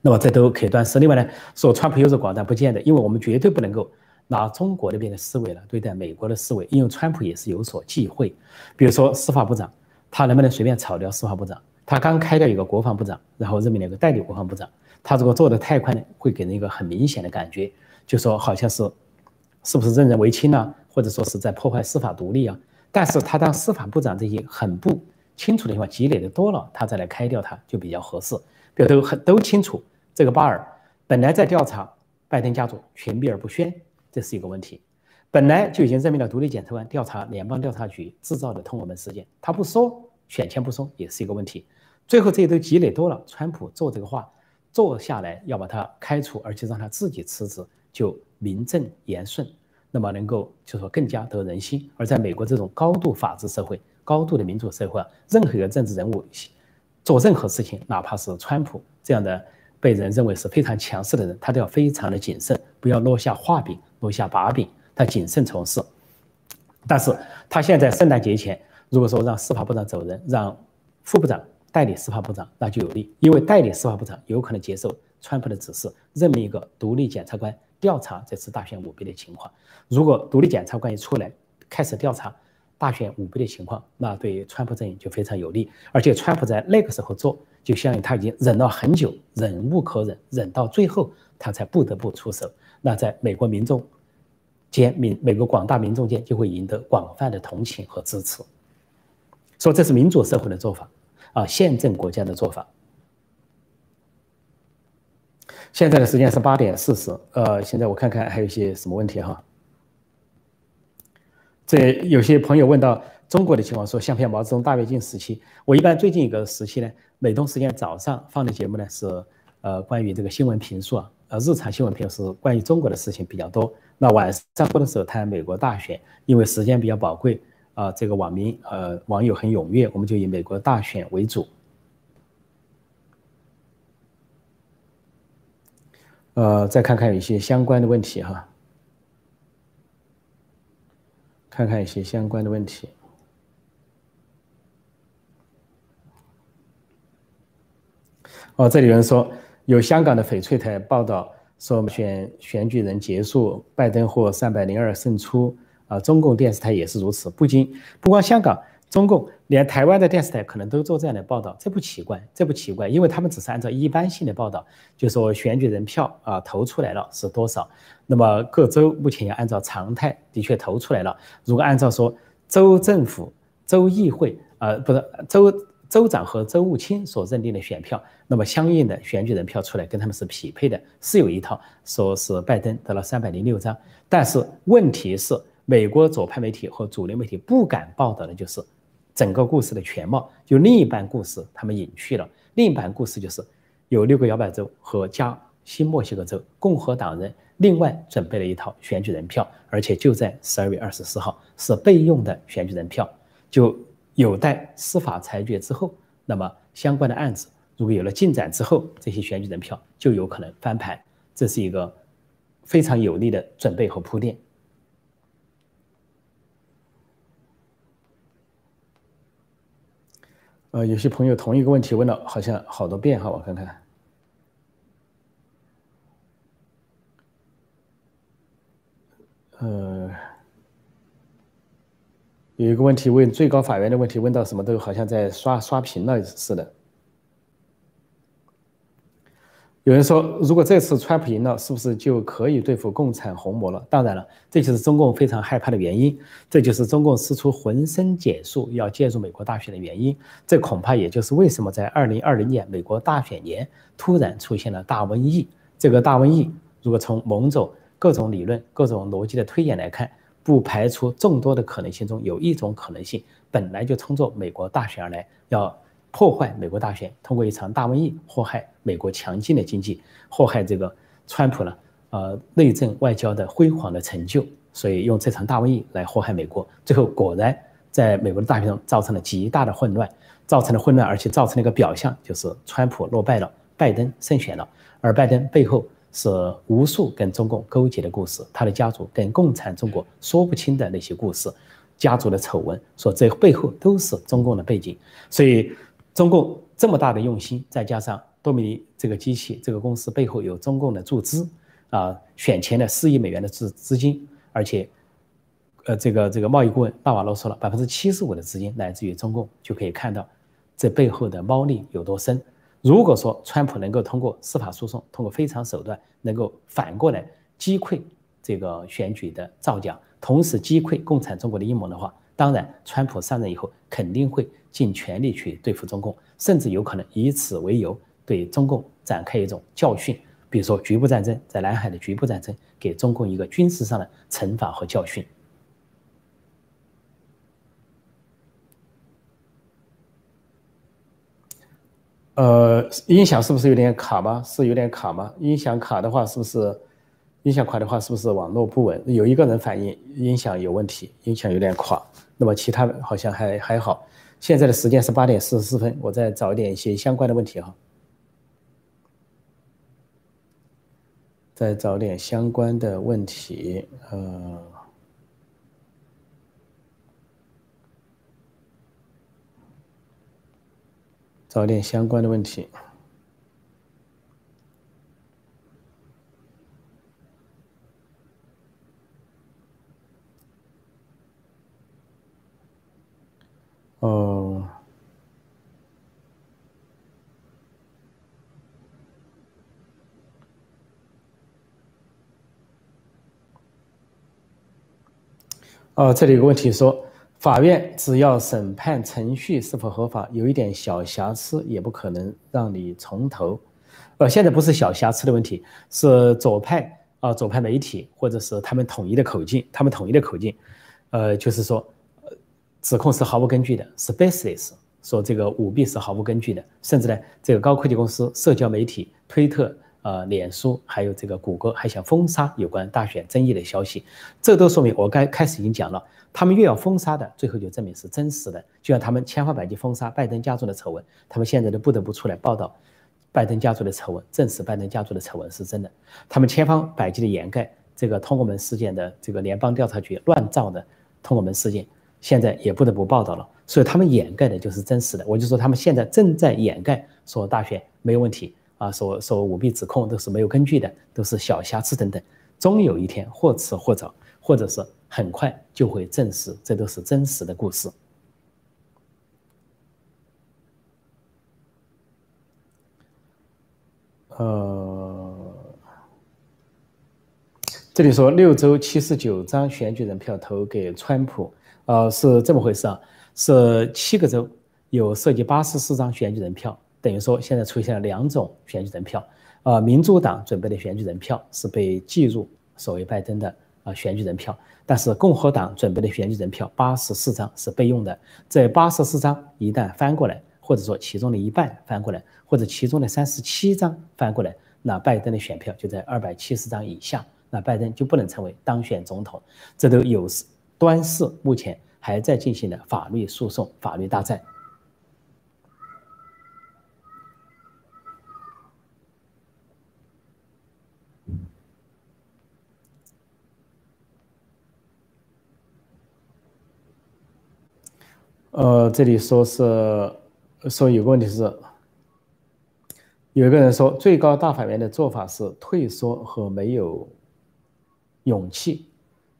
那么这都可以断事。另外呢，说川普优柔寡断不见得，因为我们绝对不能够拿中国那边的思维来对待美国的思维，因为川普也是有所忌讳。比如说司法部长，他能不能随便炒掉司法部长？他刚开掉一个国防部长，然后任命了一个代理国防部长。他如果做的太快呢，会给人一个很明显的感觉，就说好像是是不是任人唯亲呢，或者说是在破坏司法独立啊？但是他当司法部长这些很不清楚的情况积累的多了，他再来开掉他就比较合适。比如都很都清楚，这个巴尔本来在调查拜登家族，全避而不宣，这是一个问题。本来就已经任命了独立检察官调查联邦调查局制造的通俄门事件，他不说，选前不说，也是一个问题。最后这些都积累多了，川普做这个话做下来要把他开除，而且让他自己辞职，就名正言顺，那么能够就说更加得人心。而在美国这种高度法治社会、高度的民主社会，任何一个政治人物做任何事情，哪怕是川普这样的被人认为是非常强势的人，他都要非常的谨慎，不要落下画柄、落下把柄。他谨慎从事。但是他现在圣诞节前，如果说让司法部长走人，让副部长代理司法部长，那就有利，因为代理司法部长有可能接受川普的指示，任命一个独立检察官调查这次大选舞弊的情况。如果独立检察官一出来，开始调查大选舞弊的情况，那对川普阵营就非常有利。而且川普在那个时候做，就相当于他已经忍了很久，忍无可忍，忍到最后他才不得不出手。那在美国民众。间民美国广大民众间就会赢得广泛的同情和支持，说这是民主社会的做法啊，宪政国家的做法。现在的时间是八点四十，呃，现在我看看还有一些什么问题哈。这有些朋友问到中国的情况，说相片毛泽东大跃进时期，我一般最近一个时期呢，美东时间早上放的节目呢是呃关于这个新闻评述啊，呃日常新闻评述关于中国的事情比较多。那晚上播的时候谈美国大选，因为时间比较宝贵啊，这个网民呃网友很踊跃，我们就以美国大选为主。呃，再看看有一些相关的问题哈，看看一些相关的问题。哦，这里有人说有香港的翡翠台报道。说选选举人结束，拜登获三百零二胜出啊！中共电视台也是如此，不仅不光香港，中共连台湾的电视台可能都做这样的报道，这不奇怪，这不奇怪，因为他们只是按照一般性的报道，就说选举人票啊投出来了是多少，那么各州目前也按照常态的确投出来了。如果按照说州政府、州议会啊，不是州。州长和州务卿所认定的选票，那么相应的选举人票出来跟他们是匹配的，是有一套，说是拜登得了三百零六张。但是问题是，美国左派媒体和主流媒体不敢报道的就是整个故事的全貌，就另一半故事他们隐去了。另一半故事就是有六个摇摆州和加新墨西哥州共和党人另外准备了一套选举人票，而且就在十二月二十四号是备用的选举人票，就。有待司法裁决之后，那么相关的案子如果有了进展之后，这些选举人票就有可能翻盘，这是一个非常有力的准备和铺垫。呃，有些朋友同一个问题问了好像好多遍哈，我看看，呃。有一个问题问最高法院的问题，问到什么都好像在刷刷屏了似的。有人说，如果这次川普赢了，是不是就可以对付共产红魔了？当然了，这就是中共非常害怕的原因，这就是中共使出浑身解数要介入美国大选的原因。这恐怕也就是为什么在二零二零年美国大选年突然出现了大瘟疫。这个大瘟疫，如果从某种各种理论、各种逻辑的推演来看。不排除众多的可能性中有一种可能性，本来就冲着美国大选而来，要破坏美国大选，通过一场大瘟疫祸害美国强劲的经济，祸害这个川普呢，呃，内政外交的辉煌的成就，所以用这场大瘟疫来祸害美国，最后果然在美国的大选中造成了极大的混乱，造成了混乱，而且造成了一个表象，就是川普落败了，拜登胜选了，而拜登背后。是无数跟中共勾结的故事，他的家族跟共产中国说不清的那些故事，家族的丑闻，说这背后都是中共的背景。所以，中共这么大的用心，再加上多米尼这个机器这个公司背后有中共的注资啊，选前的四亿美元的资资金，而且，呃，这个这个贸易顾问纳瓦罗说了，百分之七十五的资金来自于中共，就可以看到这背后的猫腻有多深。如果说川普能够通过司法诉讼，通过非常手段，能够反过来击溃这个选举的造假，同时击溃共产中国的阴谋的话，当然，川普上任以后肯定会尽全力去对付中共，甚至有可能以此为由对中共展开一种教训，比如说局部战争，在南海的局部战争，给中共一个军事上的惩罚和教训。呃，音响是不是有点卡吗？是有点卡吗？音响卡的话，是不是音响卡的话，是不是网络不稳？有一个人反映音响有问题，音响有点垮。那么其他好像还还好。现在的时间是八点四十四分，我再找点一些相关的问题哈，再找点相关的问题。呃。找点相关的问题。哦，哦，这里有个问题说，法院只要审判程序是否合法，有一点小瑕疵也不可能让你从头。呃，现在不是小瑕疵的问题，是左派啊，左派媒体或者是他们统一的口径，他们统一的口径，呃，就是说。指控是毫无根据的，是 baseless，说这个舞弊是毫无根据的，甚至呢，这个高科技公司、社交媒体、推特、呃，脸书，还有这个谷歌，还想封杀有关大选争议的消息，这都说明我该开始已经讲了，他们越要封杀的，最后就证明是真实的，就像他们千方百计封杀拜登家族的丑闻，他们现在都不得不出来报道拜登家族的丑闻，证实拜登家族的丑闻是真的，他们千方百计的掩盖这个通过门事件的这个联邦调查局乱造的通过门事件。现在也不得不报道了，所以他们掩盖的就是真实的。我就说他们现在正在掩盖，说大选没有问题啊，说说舞弊指控都是没有根据的，都是小瑕疵等等。终有一天，或迟或早，或者是很快就会证实，这都是真实的故事。呃，这里说六州七十九张选举人票投给川普。呃，是这么回事啊，是七个州有涉及八十四张选举人票，等于说现在出现了两种选举人票。呃，民主党准备的选举人票是被计入所谓拜登的啊选举人票，但是共和党准备的选举人票八十四张是备用的。这八十四张一旦翻过来，或者说其中的一半翻过来，或者其中的三十七张翻过来，那拜登的选票就在二百七十张以下，那拜登就不能成为当选总统。这都有端视目前还在进行的法律诉讼、法律大战。呃，这里说是说有个问题是，有一个人说最高大法院的做法是退缩和没有勇气。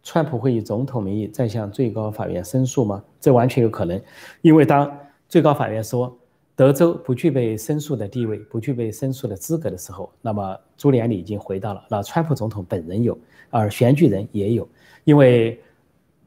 川普会以总统名义再向最高法院申诉吗？这完全有可能，因为当最高法院说德州不具备申诉的地位、不具备申诉的资格的时候，那么朱利安里已经回到了，那川普总统本人有，而选举人也有，因为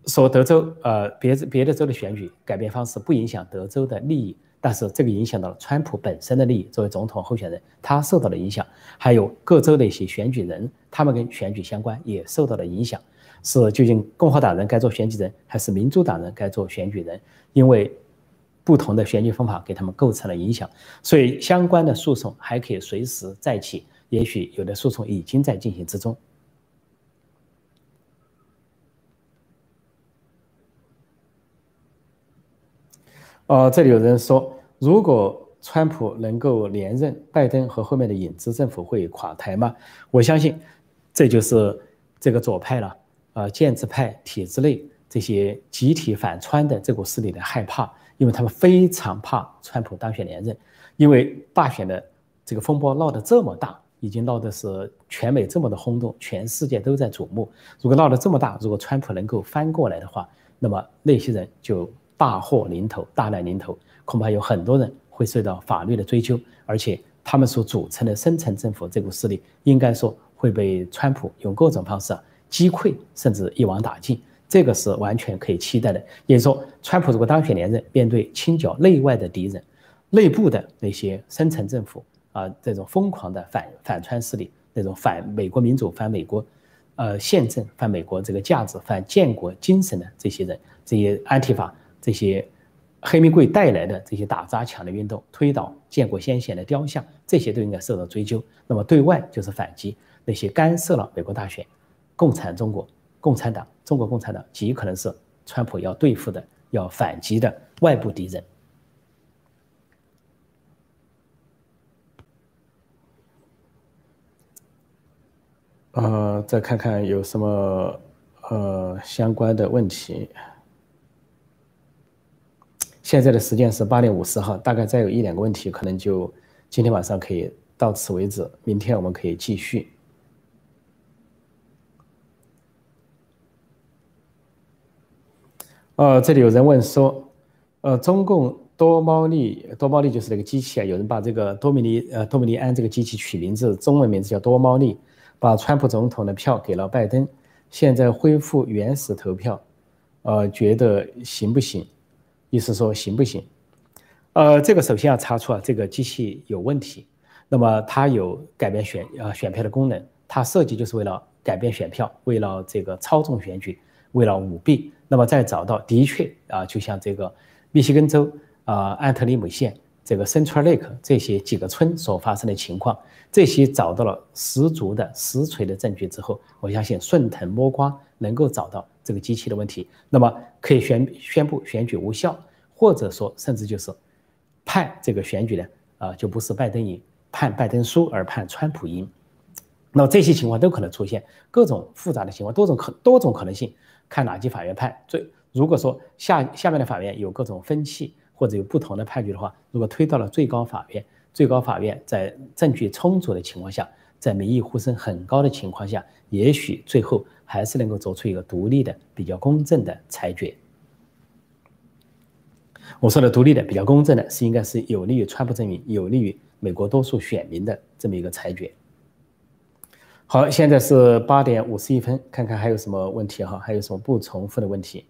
说德州呃别别的州的选举改变方式不影响德州的利益，但是这个影响到了川普本身的利益，作为总统候选人，他受到了影响，还有各州的一些选举人，他们跟选举相关也受到了影响。是究竟共和党人该做选举人，还是民主党人该做选举人？因为不同的选举方法给他们构成了影响，所以相关的诉讼还可以随时再起。也许有的诉讼已经在进行之中。哦，这里有人说，如果川普能够连任，拜登和后面的影子政府会垮台吗？我相信，这就是这个左派了。呃，建制派体制内这些集体反川的这股势力的害怕，因为他们非常怕川普当选连任，因为大选的这个风波闹得这么大，已经闹的是全美这么的轰动，全世界都在瞩目。如果闹得这么大，如果川普能够翻过来的话，那么那些人就大祸临头，大难临头，恐怕有很多人会受到法律的追究，而且他们所组成的深层政府这股势力，应该说会被川普用各种方式。击溃甚至一网打尽，这个是完全可以期待的。也就是说，川普如果当选连任，面对清剿内外的敌人，内部的那些深层政府啊，这种疯狂的反反川势力，那种反美国民主、反美国呃宪政、反美国这个价值、反建国精神的这些人，这些安提法、这些黑玫瑰带来的这些打砸抢的运动，推倒建国先贤的雕像，这些都应该受到追究。那么对外就是反击那些干涉了美国大选。共产中国、共产党、中国共产党极可能是川普要对付的、要反击的外部敌人。呃，再看看有什么呃相关的问题。现在的时间是八点五十哈，大概再有一两个问题，可能就今天晚上可以到此为止，明天我们可以继续。呃，这里有人问说，呃，中共多猫利多猫利就是那个机器啊，有人把这个多米尼呃多米尼安这个机器取名字，中文名字叫多猫利，把川普总统的票给了拜登，现在恢复原始投票，呃，觉得行不行？意思说行不行？呃，这个首先要查出啊，这个机器有问题，那么它有改变选呃选票的功能，它设计就是为了改变选票，为了这个操纵选举，为了舞弊。那么再找到，的确啊，就像这个密西根州啊安特里姆县这个 Central Lake 这些几个村所发生的情况，这些找到了十足的实锤的证据之后，我相信顺藤摸瓜能够找到这个机器的问题，那么可以宣宣布选举无效，或者说甚至就是判这个选举呢啊就不是拜登赢，判拜登输而判川普赢，那么这些情况都可能出现各种复杂的情况，多种可多种可能性。看哪级法院判最，如果说下下面的法院有各种分歧或者有不同的判决的话，如果推到了最高法院，最高法院在证据充足的情况下，在民意呼声很高的情况下，也许最后还是能够做出一个独立的、比较公正的裁决。我说的独立的、比较公正的，是应该是有利于川普阵营、有利于美国多数选民的这么一个裁决。好，现在是八点五十一分，看看还有什么问题哈？还有什么不重复的问题？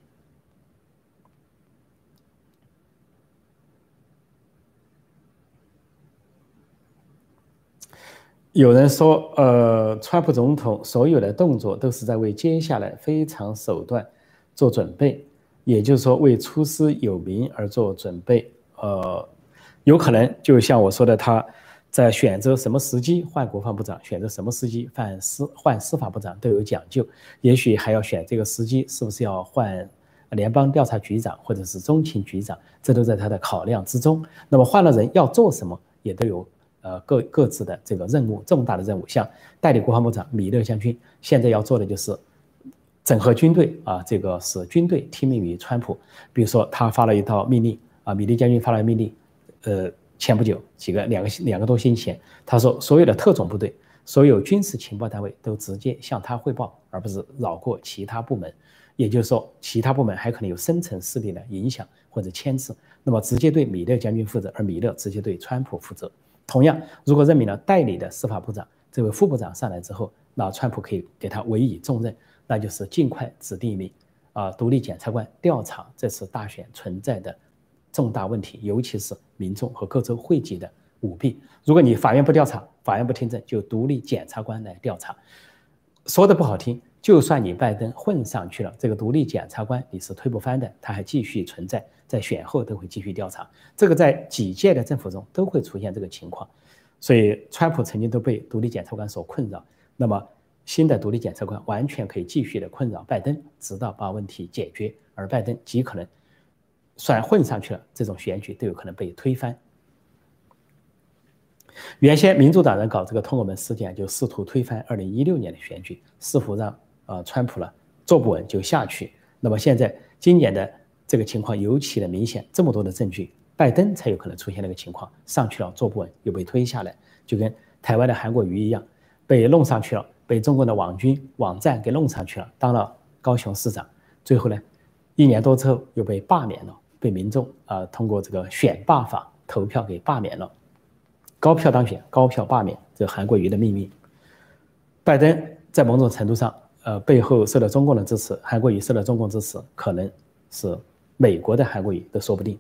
有人说，呃，川普总统所有的动作都是在为接下来非常手段做准备，也就是说，为出师有名而做准备。呃，有可能就像我说的，他。在选择什么时机换国防部长，选择什么时机换司换司法部长都有讲究，也许还要选这个时机，是不是要换联邦调查局长或者是中情局长，这都在他的考量之中。那么换了人要做什么，也都有呃各各自的这个任务，重大的任务。像代理国防部长米勒将军，现在要做的就是整合军队啊，这个使军队听命于川普。比如说他发了一道命令啊，米勒将军发了命令，呃。前不久，几个两个两个多星期前，他说所有的特种部队、所有军事情报单位都直接向他汇报，而不是绕过其他部门。也就是说，其他部门还可能有深层势力的影响或者牵制。那么直接对米勒将军负责，而米勒直接对川普负责。同样，如果任命了代理的司法部长，这位副部长上来之后，那川普可以给他委以重任，那就是尽快指定一名啊独立检察官调查这次大选存在的。重大问题，尤其是民众和各州汇集的舞弊。如果你法院不调查，法院不听证，就独立检察官来调查。说的不好听，就算你拜登混上去了，这个独立检察官你是推不翻的，他还继续存在，在选后都会继续调查。这个在几届的政府中都会出现这个情况。所以，川普曾经都被独立检察官所困扰。那么，新的独立检察官完全可以继续的困扰拜登，直到把问题解决，而拜登极可能。算混上去了，这种选举都有可能被推翻。原先民主党人搞这个通俄门事件，就试图推翻二零一六年的选举，试图让呃川普呢坐不稳就下去。那么现在今年的这个情况尤其的明显，这么多的证据，拜登才有可能出现那个情况，上去了坐不稳又被推下来，就跟台湾的韩国瑜一样，被弄上去了，被中国的网军网站给弄上去了，当了高雄市长，最后呢一年多之后又被罢免了。被民众啊通过这个选罢法投票给罢免了，高票当选，高票罢免，这韩国瑜的命运。拜登在某种程度上，呃，背后受到中共的支持，韩国瑜受到中共支持，可能是美国的韩国语都说不定。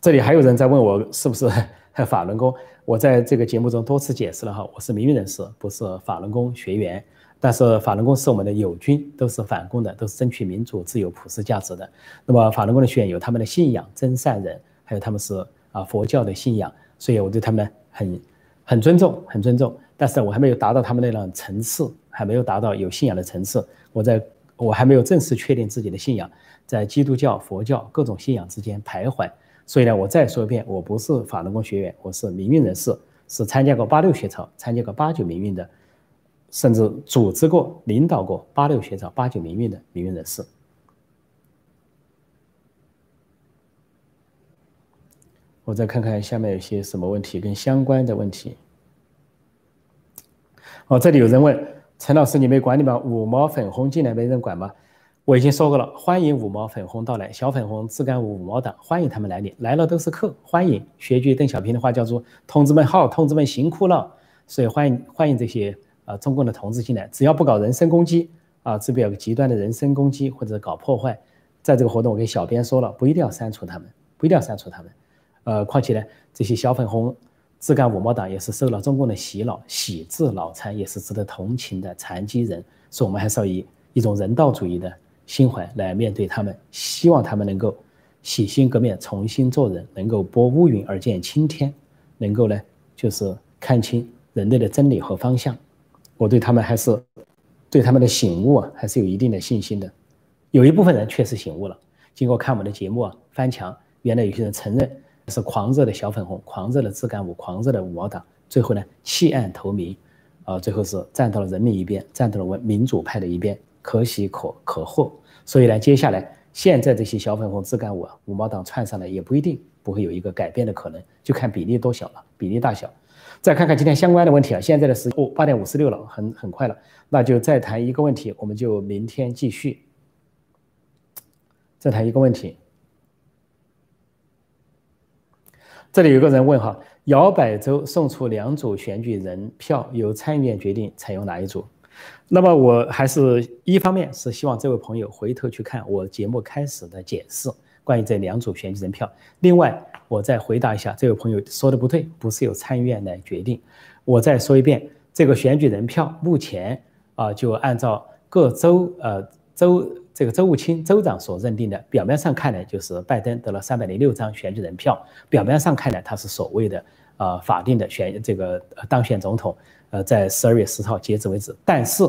这里还有人在问我是不是 法轮功，我在这个节目中多次解释了哈，我是民运人士，不是法轮功学员。但是法轮功是我们的友军，都是反共的，都是争取民主、自由、普世价值的。那么法轮功的学员有他们的信仰，真善人，还有他们是啊佛教的信仰，所以我对他们很很尊重，很尊重。但是我还没有达到他们那种层次，还没有达到有信仰的层次。我在我还没有正式确定自己的信仰，在基督教、佛教各种信仰之间徘徊，所以呢我再说一遍，我不是法轮功学员，我是民运人士，是参加过八六学潮，参加过八九民运的，甚至组织过，领导过八六学潮，八九民运的民运人士。我再看看下面有些什么问题跟相关的问题。哦，这里有人问。陈老师，你没管你吗？五毛粉红进来没人管吗？我已经说过了，欢迎五毛粉红到来，小粉红自干五毛党，欢迎他们来领，来了都是客，欢迎。学句邓小平的话叫做“同志们好，同志们辛苦了”，所以欢迎欢迎这些啊中共的同志进来，只要不搞人身攻击啊，这边有个极端的人身攻击或者搞破坏，在这个活动我跟小编说了，不一定要删除他们，不一定要删除他们，呃，况且呢，这些小粉红自干五毛党也是受了中共的洗脑，喜字脑残，也是值得同情的残疾人，所以我们还是要以一种人道主义的。心怀来面对他们，希望他们能够洗心革面，重新做人，能够拨乌云而见青天，能够呢就是看清人类的真理和方向。我对他们还是对他们的醒悟啊，还是有一定的信心的。有一部分人确实醒悟了，经过看我们的节目啊，翻墙，原来有些人承认是狂热的小粉红、狂热的自干五、狂热的五毛党，最后呢弃暗投明，啊，最后是站到了人民一边，站到了民主派的一边。可喜可可贺，所以呢，接下来现在这些小粉红自干五啊，五毛党窜上来也不一定不会有一个改变的可能，就看比例多小了，比例大小。再看看今天相关的问题啊，现在的时哦八点五十六了，很很快了，那就再谈一个问题，我们就明天继续。再谈一个问题，这里有个人问哈，摇摆州送出两组选举人票，由参议院决定采用哪一组？那么我还是一方面是希望这位朋友回头去看我节目开始的解释，关于这两组选举人票。另外，我再回答一下这位朋友说的不对，不是由参议院来决定。我再说一遍，这个选举人票目前啊，就按照各州呃州这个州务卿州长所认定的，表面上看呢，就是拜登得了三百零六张选举人票，表面上看呢，他是所谓的呃法定的选这个当选总统。呃，在十二月十号截止为止，但是，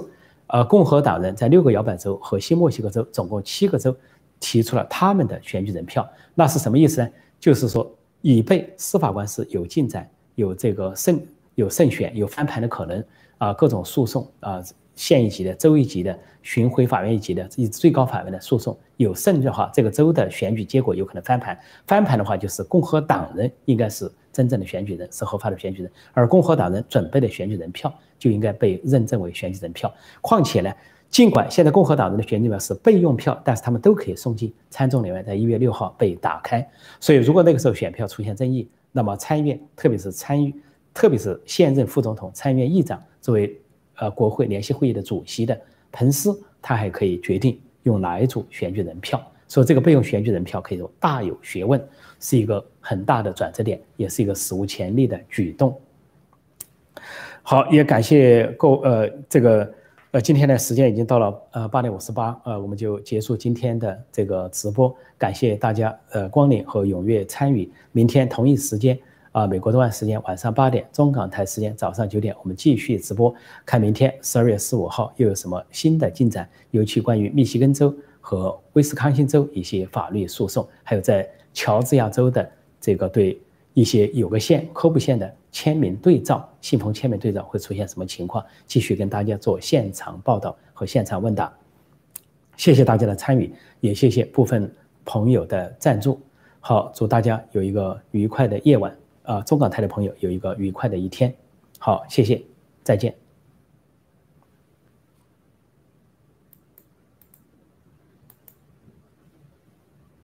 呃，共和党人在六个摇摆州和新墨西哥州总共七个州提出了他们的选举人票，那是什么意思呢？就是说，已被司法官司有进展，有这个胜有胜选，有翻盘的可能啊，各种诉讼啊，县一级的、州一级的、巡回法院一级的以及最高法院的诉讼有胜的话，这个州的选举结果有可能翻盘。翻盘的话，就是共和党人应该是。真正的选举人是合法的选举人，而共和党人准备的选举人票就应该被认证为选举人票。况且呢，尽管现在共和党人的选举票是备用票，但是他们都可以送进参众两院，在一月六号被打开。所以，如果那个时候选票出现争议，那么参议院，特别是参议，特别是现任副总统、参议院议长作为呃国会联席会议的主席的彭斯，他还可以决定用哪一组选举人票。所以，这个备用选举人票可以说大有学问。是一个很大的转折点，也是一个史无前例的举动。好，也感谢各呃这个呃今天的时间已经到了呃八点五十八呃我们就结束今天的这个直播，感谢大家呃光临和踊跃参与。明天同一时间啊美国东岸时间晚上八点，中港台时间早上九点，我们继续直播，看明天十二月十五号又有什么新的进展，尤其关于密西根州和威斯康星州一些法律诉讼，还有在。乔治亚州的这个对一些有个县、科布县的签名对照、信封签名对照会出现什么情况？继续跟大家做现场报道和现场问答。谢谢大家的参与，也谢谢部分朋友的赞助。好，祝大家有一个愉快的夜晚呃！中港台的朋友有一个愉快的一天。好，谢谢，再见。